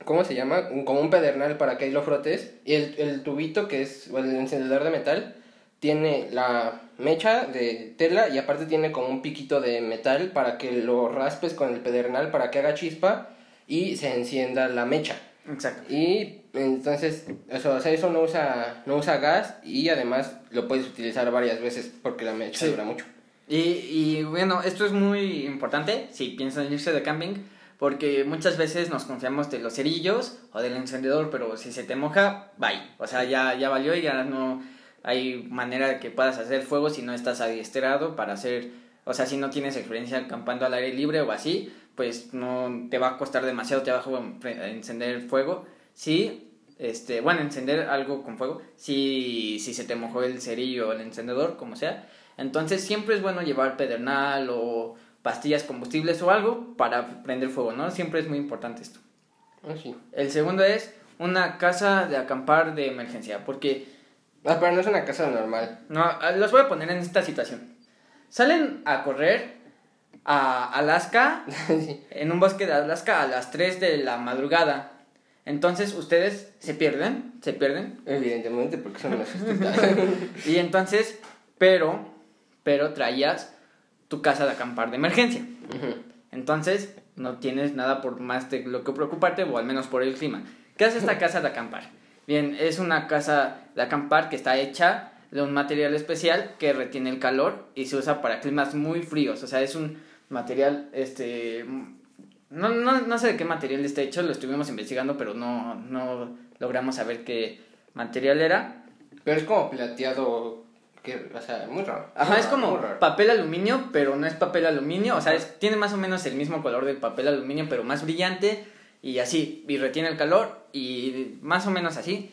¿cómo se llama? Un- Como un pedernal para que ahí lo frotes. Y el, el tubito, que es o el encendedor de metal, tiene la mecha de tela y aparte tiene como un piquito de metal para que lo raspes con el pedernal para que haga chispa y se encienda la mecha. Exacto. Y entonces, eso, o sea, eso no usa, no usa gas y además lo puedes utilizar varias veces porque la mecha Sí. dura mucho. Y, y bueno, esto es muy importante si piensan irse de camping, porque muchas veces nos confiamos de los cerillos o del encendedor, pero si se te moja, bye. O sea, ya, ya valió y ya no hay manera de que puedas hacer fuego si no estás adiestrado para hacer, o sea, si no tienes experiencia acampando al aire libre o así, pues no te va a costar demasiado trabajo encender fuego. Sí, este, bueno, encender algo con fuego, si, si se te mojó el cerillo o el encendedor, como sea. Entonces siempre es bueno llevar pedernal o pastillas combustibles o algo para prender fuego, ¿no? Siempre es muy importante esto. Ah, sí. El segundo es una casa de acampar de emergencia, porque Ah, pero no es una casa normal. no, ah, los voy a poner en esta situación. Salen a correr a Alaska, Sí. en un bosque de Alaska a las 3 de la madrugada. Entonces ustedes se pierden, se pierden. Evidentemente, porque son unos Y entonces, pero, pero traías tu casa de acampar de emergencia. Entonces, no tienes nada por más de lo que preocuparte, o al menos por el clima. ¿Qué hace esta casa de acampar? Bien, es una casa de acampar que está hecha de un material especial que retiene el calor y se usa para climas muy fríos. O sea, es un material, este... No, no, no sé de qué material está hecho, lo estuvimos investigando, pero no, no logramos saber qué material era. Pero es como plateado, que, o sea, muy raro. Ajá, es como papel aluminio, pero no es papel aluminio. O sea, es- tiene más o menos el mismo color del papel aluminio, pero más brillante y así. Y retiene el calor y más o menos así.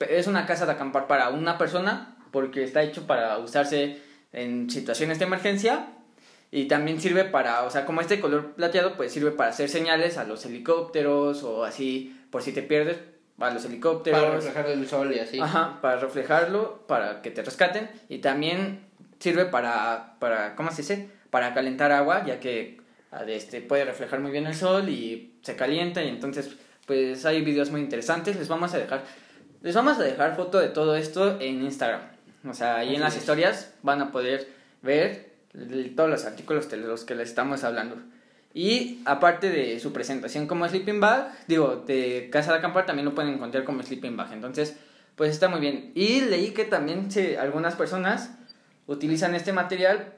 Es una casa de acampar para una persona porque está hecho para usarse en situaciones de emergencia. Y también sirve para, o sea, como este color plateado, pues sirve para hacer señales a los helicópteros o así, por si te pierdes, a los helicópteros. Para reflejar el sol y así. Ajá, para reflejarlo, para que te rescaten. Y también sirve para, para ¿cómo se dice? Para calentar agua, ya que este, puede reflejar muy bien el sol y se calienta. Y entonces, pues hay videos muy interesantes. Les vamos a dejar, les vamos a dejar foto de todo esto en Instagram. O sea, ahí en Así las es. historias van a poder ver todos los artículos de los que les estamos hablando. Y aparte de su presentación como sleeping bag, digo, de casa de acampar también lo pueden encontrar como sleeping bag. Entonces, pues está muy bien. Y leí que también se, algunas personas utilizan este material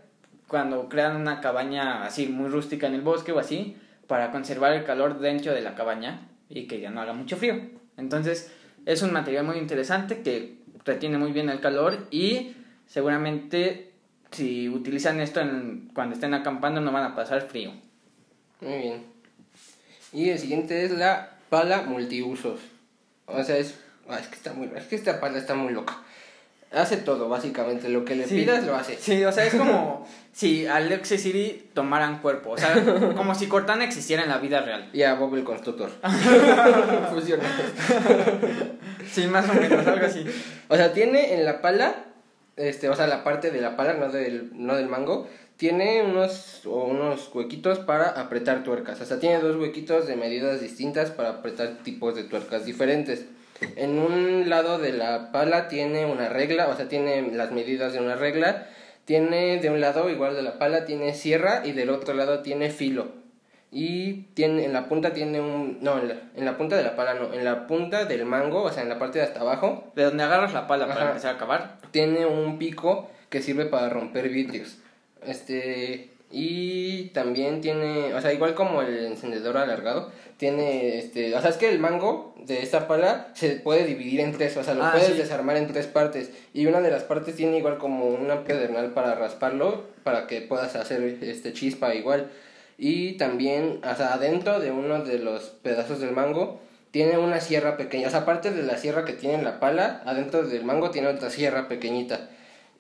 cuando crean una cabaña así muy rústica en el bosque o así para conservar el calor dentro de la cabaña y que ya no haga mucho frío. Entonces, es un material muy interesante que retiene muy bien el calor y seguramente si utilizan esto en- cuando estén acampando no van a pasar frío. Muy bien. Y el siguiente es la pala multiusos. O sea, es, ah, es que está muy, es que esta pala está muy loca. Hace todo, básicamente. Lo que le Sí. pidas lo hace. Sí, o sea, es como si Alexa y Siri tomaran cuerpo. O sea, como si Cortana existiera en la vida real. Y a Bob el constructor. Funciona. Sí, más o menos, algo así. O sea, tiene en la pala, este, o sea, la parte de la pala, no del, no del mango, tiene unos, o unos huequitos para apretar tuercas. O sea, tiene dos huequitos de medidas distintas para apretar tipos de tuercas diferentes. En un lado de la pala tiene una regla, o sea, tiene las medidas de una regla. Tiene de un lado, igual de la pala, tiene sierra y del otro lado tiene filo. Y tiene, en la punta tiene un... No, en la, en la punta de la pala no, en la punta del mango, o sea, en la parte de hasta abajo, De donde agarras la pala para empezar a acabar. tiene un pico que sirve para romper vidrios. Este, Y también tiene, o sea, igual como el encendedor alargado, tiene, este, o sea, es que el mango de esta pala se puede dividir en tres, o sea, lo Ah, puedes sí. desarmar en tres partes. Y una de las partes tiene igual como una pedernal para rasparlo, para que puedas hacer este chispa igual. Y también, o sea, adentro de uno de los pedazos del mango, tiene una sierra pequeña. O sea, aparte de la sierra que tiene la pala, adentro del mango tiene otra sierra pequeñita.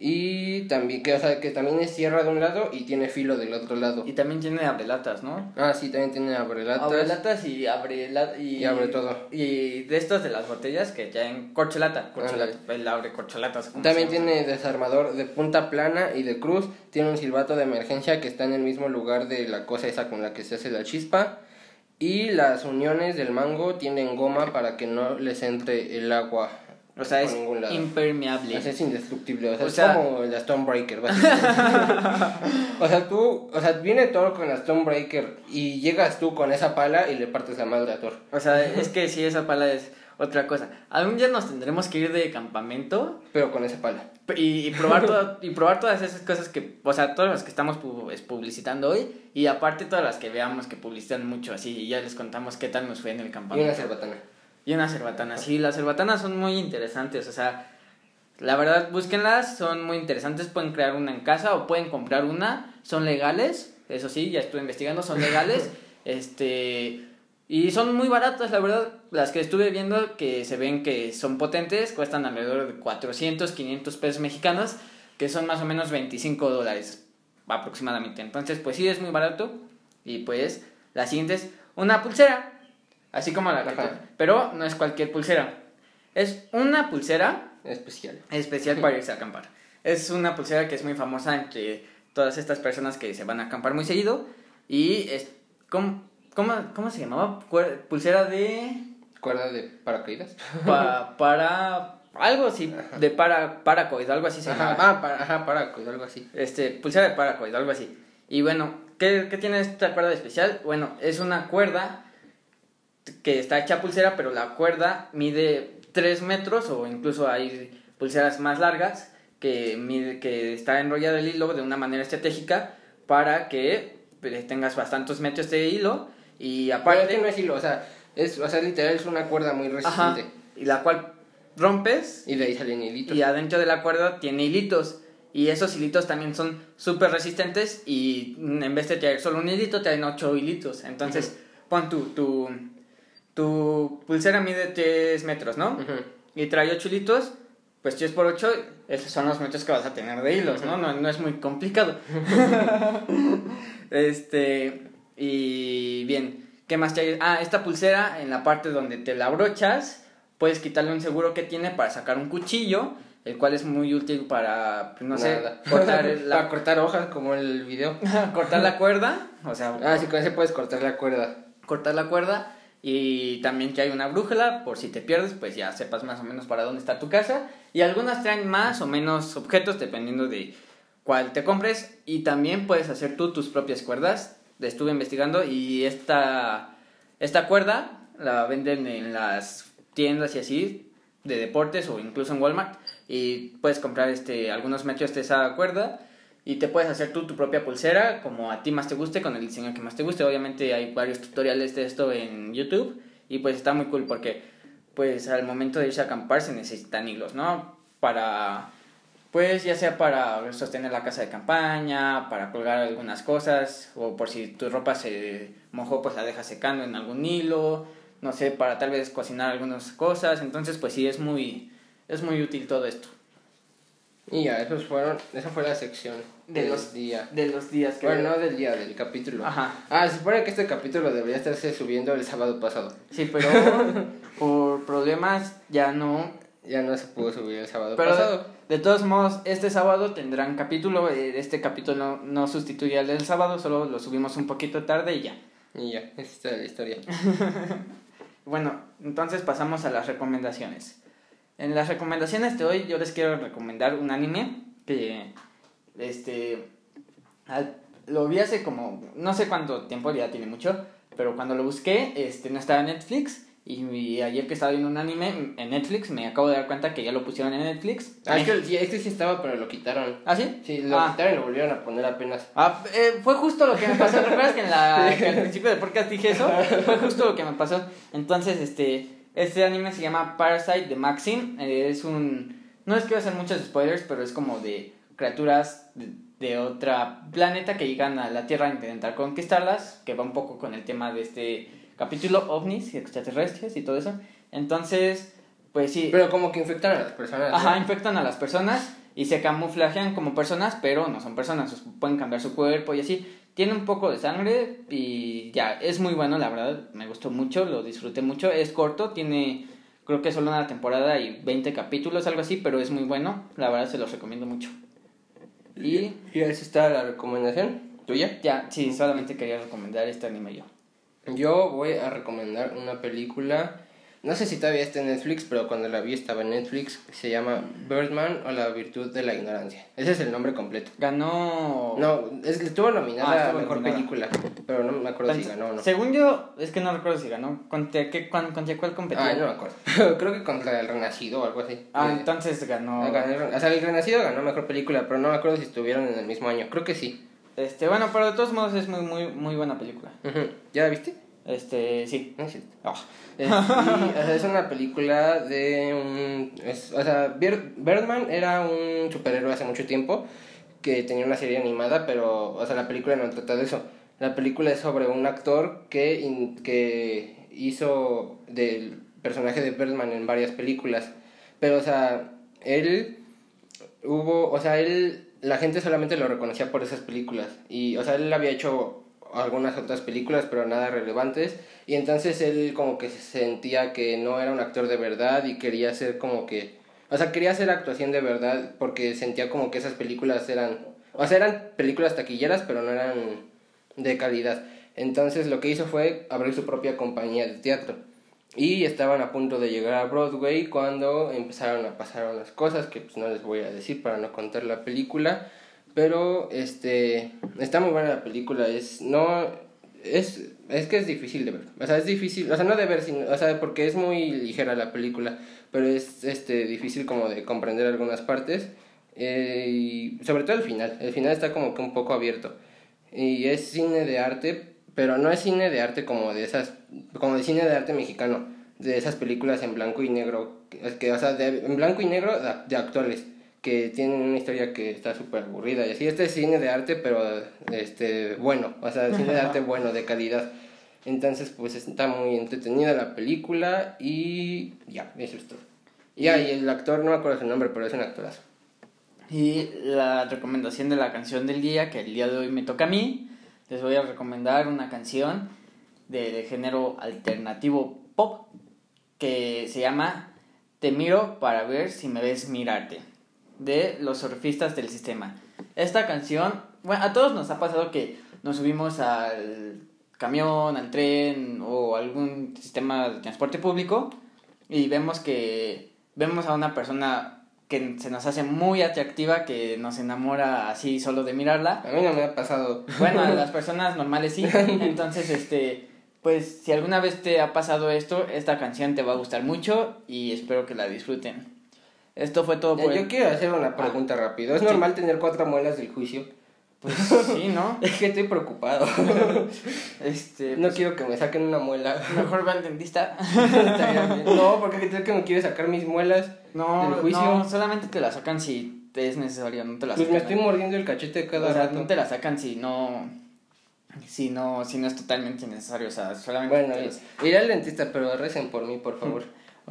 Y también, que, o sea, que también es sierra de un lado y tiene filo del otro lado. Y también tiene abrelatas, ¿no? Ah, sí, también tiene abrelatas. Abrelatas y abre la- y, Y abre todo. Y de estos de las botellas que traen corcholata. corcholata el abre corcholatas. ¿cómo También se llama? tiene desarmador de punta plana y de cruz. Tiene un silbato de emergencia que está en el mismo lugar de la cosa esa con la que se hace la chispa. Y las uniones del mango tienen goma para que no les entre el agua. O sea, es impermeable. O sea, es indestructible, o sea, O es sea- como la Stonebreaker, o sea, tú, o sea, viene Thor con la Stonebreaker y llegas tú con esa pala y le partes la madre a Thor. O sea, es que sí, esa pala es otra cosa. Algún día nos tendremos que ir de campamento Pero con esa pala. y, y probar todo, y probar todas esas cosas que, o sea, todas las que estamos pu- es publicitando hoy y aparte todas las que veamos que publicitan mucho así y ya les contamos qué tal nos fue en el Y campamento. una cerbatana. Y una cerbatana, sí, las cerbatanas son muy interesantes, o sea, la verdad, búsquenlas, son muy interesantes, pueden crear una en casa o pueden comprar una, son legales, eso sí, ya estuve investigando, son legales, este, y son muy baratas, la verdad, las que estuve viendo que se ven que son potentes, cuestan alrededor de 400, 500 pesos mexicanos, que son más o menos 25 dólares aproximadamente, entonces, pues sí, es muy barato, y pues, la siguiente es una pulsera, así como la Ajá. tú- pero no es cualquier pulsera, es una pulsera Especial. especial para irse a acampar. Es una pulsera que es muy famosa entre todas estas personas que se van a acampar muy seguido. Y es. ¿Cómo, cómo, cómo se llamaba? Pulsera de. Cuerda de paracaídas. pa- para. Algo así. De para, paracoid, algo así se Ajá, llamaba. ah, para, ajá, paracoid, algo así. Este, pulsera de paracoid, algo así. Y bueno, ¿qué, ¿qué tiene esta cuerda especial? Bueno, es una cuerda que está hecha pulsera, pero la cuerda mide 3 metros o incluso hay pulseras más largas que, mide, que está enrollado el hilo de una manera estratégica para que pues, tengas bastantes metros de hilo y Pero aparte... que no es hilo, o sea, es, o sea, literal es una cuerda muy Ajá, resistente. y la cual rompes Y de ahí salen hilitos. y adentro de la cuerda tiene hilitos. Y esos hilitos también son súper resistentes y en vez de traer solo un hilito, traen ocho hilitos. Entonces, pon tu, tu, tu pulsera mide 3 metros, ¿no? Ujú. Y trae ocho hilitos, pues 3 por 8, esos son los metros que vas a tener de hilos, ¿no? No, no es muy complicado. este, y bien, ¿qué más trae? Ah, esta pulsera en la parte donde te la abrochas, puedes quitarle un seguro que tiene para sacar un cuchillo, el cual es muy útil para, pues, no Nada. sé, Para cortar hojas como el video. cortar la cuerda, o sea, Ah, sí, con ese puedes cortar la cuerda. cortar la cuerda y también que hay una brújula por si te pierdes pues ya sepas más o menos para dónde está tu casa. Y algunas traen más o menos objetos dependiendo de cuál te compres. Y también puedes hacer tú tus propias cuerdas. Estuve investigando y esta esta cuerda la venden en las tiendas y así de deportes o incluso en Walmart. Y puedes comprar este algunos metros de esa cuerda y te puedes hacer tú tu propia pulsera como a ti más te guste con el diseño que más te guste. Obviamente hay varios tutoriales de esto en YouTube. Y pues está muy cool porque pues al momento de irse a acampar se necesitan hilos no para pues ya sea para sostener la casa de campaña para colgar algunas cosas o por si tu ropa se mojó pues la dejas secando en algún hilo no sé para tal vez cocinar algunas cosas. Entonces pues sí es muy es muy útil todo esto Y ya, esos fueron, esa fue la sección De del los- día. de los días que Bueno, no del día, del capítulo. Ajá. Ah, se supone que este capítulo debería estarse subiendo el sábado pasado. Sí, pero por problemas ya no. Ya no se pudo subir el sábado Pero pasado. de, de todos modos, este sábado tendrán capítulo. eh, Este capítulo no, no sustituye al del sábado, solo lo subimos un poquito tarde y ya. Y ya, esta es la historia. Bueno, entonces pasamos a las recomendaciones. En las recomendaciones de hoy yo les quiero recomendar un anime que este al- lo vi hace como no sé cuánto tiempo ya tiene mucho, pero cuando lo busqué este no estaba en Netflix Y, ayer que estaba viendo un anime en Netflix, me acabo de dar cuenta que ya lo pusieron en Netflix. Ah, es que sí, este sí estaba, pero lo quitaron. ¿Ah, sí? Sí, lo Ah. quitaron y lo volvieron a poner apenas. Ah, eh, fue justo lo que me pasó. ¿Recuerdas que, en la, que al principio del podcast dije eso? Fue justo lo que me pasó. Entonces, este, este anime se llama Parasite de Maxim. Eh, es un... No es que voy a hacer muchos spoilers, pero es como de criaturas de, de otro planeta que llegan a la Tierra a intentar conquistarlas, que va un poco con el tema de este capítulo, ovnis y extraterrestres y todo eso. Entonces, pues sí. Pero como que infectan a las personas. ¿no? Ajá, infectan a las personas y se camuflajean como personas, pero no son personas, pueden cambiar su cuerpo y así. Tiene un poco de sangre y ya, es muy bueno, la verdad, me gustó mucho, lo disfruté mucho. Es corto, tiene creo que solo una temporada y 20 capítulos, algo así, pero es muy bueno, la verdad se los recomiendo mucho. Y ¿Y esa está la recomendación tuya? ya, sí, solamente quería recomendar este anime yo. Yo voy a recomendar una película. No sé si todavía está en Netflix, pero cuando la vi estaba en Netflix. Se llama Birdman o la virtud de la ignorancia. Ese es el nombre completo. Ganó... No, es, estuvo nominada Ah, a mejor nominada. película, pero no me acuerdo si ganó o no. Según yo, es que no recuerdo si ganó. ¿Contra, qué, cuán- contra cuál competió? Ah, no me acuerdo. Creo que contra el Renacido o algo así. Ah, Eh, entonces ganó. ah, ganó o sea, el Renacido ganó mejor película, pero no me acuerdo si estuvieron en el mismo año. Creo que sí. Este, bueno, pero de todos modos es muy, muy, muy buena película. Ujú. ¿Ya la viste? Este, sí. No es cierto. Ah. Es, y, o sea, es una película de un... Es, o sea, Bir- Birdman era un superhéroe hace mucho tiempo que tenía una serie animada, pero, o sea, la película no trata de eso. La película es sobre un actor que, in- que hizo del personaje de Birdman en varias películas. Pero, o sea, él hubo, o sea, él, la gente solamente lo reconocía por esas películas. Y, o sea, él había hecho algunas otras películas, pero nada relevantes. Y entonces él como que se sentía que no era un actor de verdad y quería hacer como que... O sea, quería hacer actuación de verdad porque sentía como que esas películas eran... O sea, eran películas taquilleras, pero no eran de calidad. Entonces lo que hizo fue abrir su propia compañía de teatro. Y estaban a punto de llegar a Broadway cuando empezaron a pasar unas cosas que pues no les voy a decir para no contar la película. Pero este está muy buena la película, es no es es que es difícil de ver. O sea, es difícil, o sea, no de ver, sino, o sea, porque es muy ligera la película, pero es este difícil como de comprender algunas partes eh, y sobre todo el final. El final está como que un poco abierto. Y es cine de arte, pero no es cine de arte como de esas como de cine de arte mexicano, de esas películas en blanco y negro, que, o sea, en blanco y negro de, de actuales que tienen una historia que está súper aburrida y así. Este es cine de arte pero este bueno o sea cine de arte bueno de calidad. Entonces pues está muy entretenida la película y ya eso es todo. Ya y el actor no me acuerdo su nombre pero es un actorazo. Y la recomendación de la canción del día, que el día de hoy me toca a mí, les voy a recomendar una canción de, de género alternativo pop que se llama Te miro para ver si me ves mirarte, de los surfistas del sistema. Esta canción, bueno, a todos nos ha pasado que nos subimos al camión, al tren o algún sistema de transporte público y vemos que vemos a una persona que se nos hace muy atractiva, que nos enamora así solo de mirarla. a mí no me ha pasado Bueno, a las personas normales sí. Entonces, este, pues si alguna vez te ha pasado esto, esta canción te va a gustar mucho y espero que la disfruten. Esto fue todo por yo quiero hacer una pregunta rápido es Sí. normal tener cuatro muelas del juicio Pues sí, ¿no? es que estoy preocupado Este, no quiero que me saquen una muela mejor va al dentista. no porque qué tal que me quiere sacar mis muelas No, del juicio no, solamente te la sacan si es necesario, no te la pues sacan. me estoy mordiendo el cachete cada o sea, rato no te la sacan si no si no si no es totalmente necesario, o sea, solamente Bueno, te iré al dentista, pero recen por mí, por favor.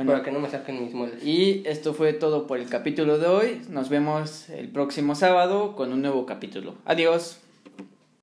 Bueno. para que no me saquen mis muelas. Y esto fue todo por el capítulo de hoy. Nos vemos el próximo sábado con un nuevo capítulo. Adiós.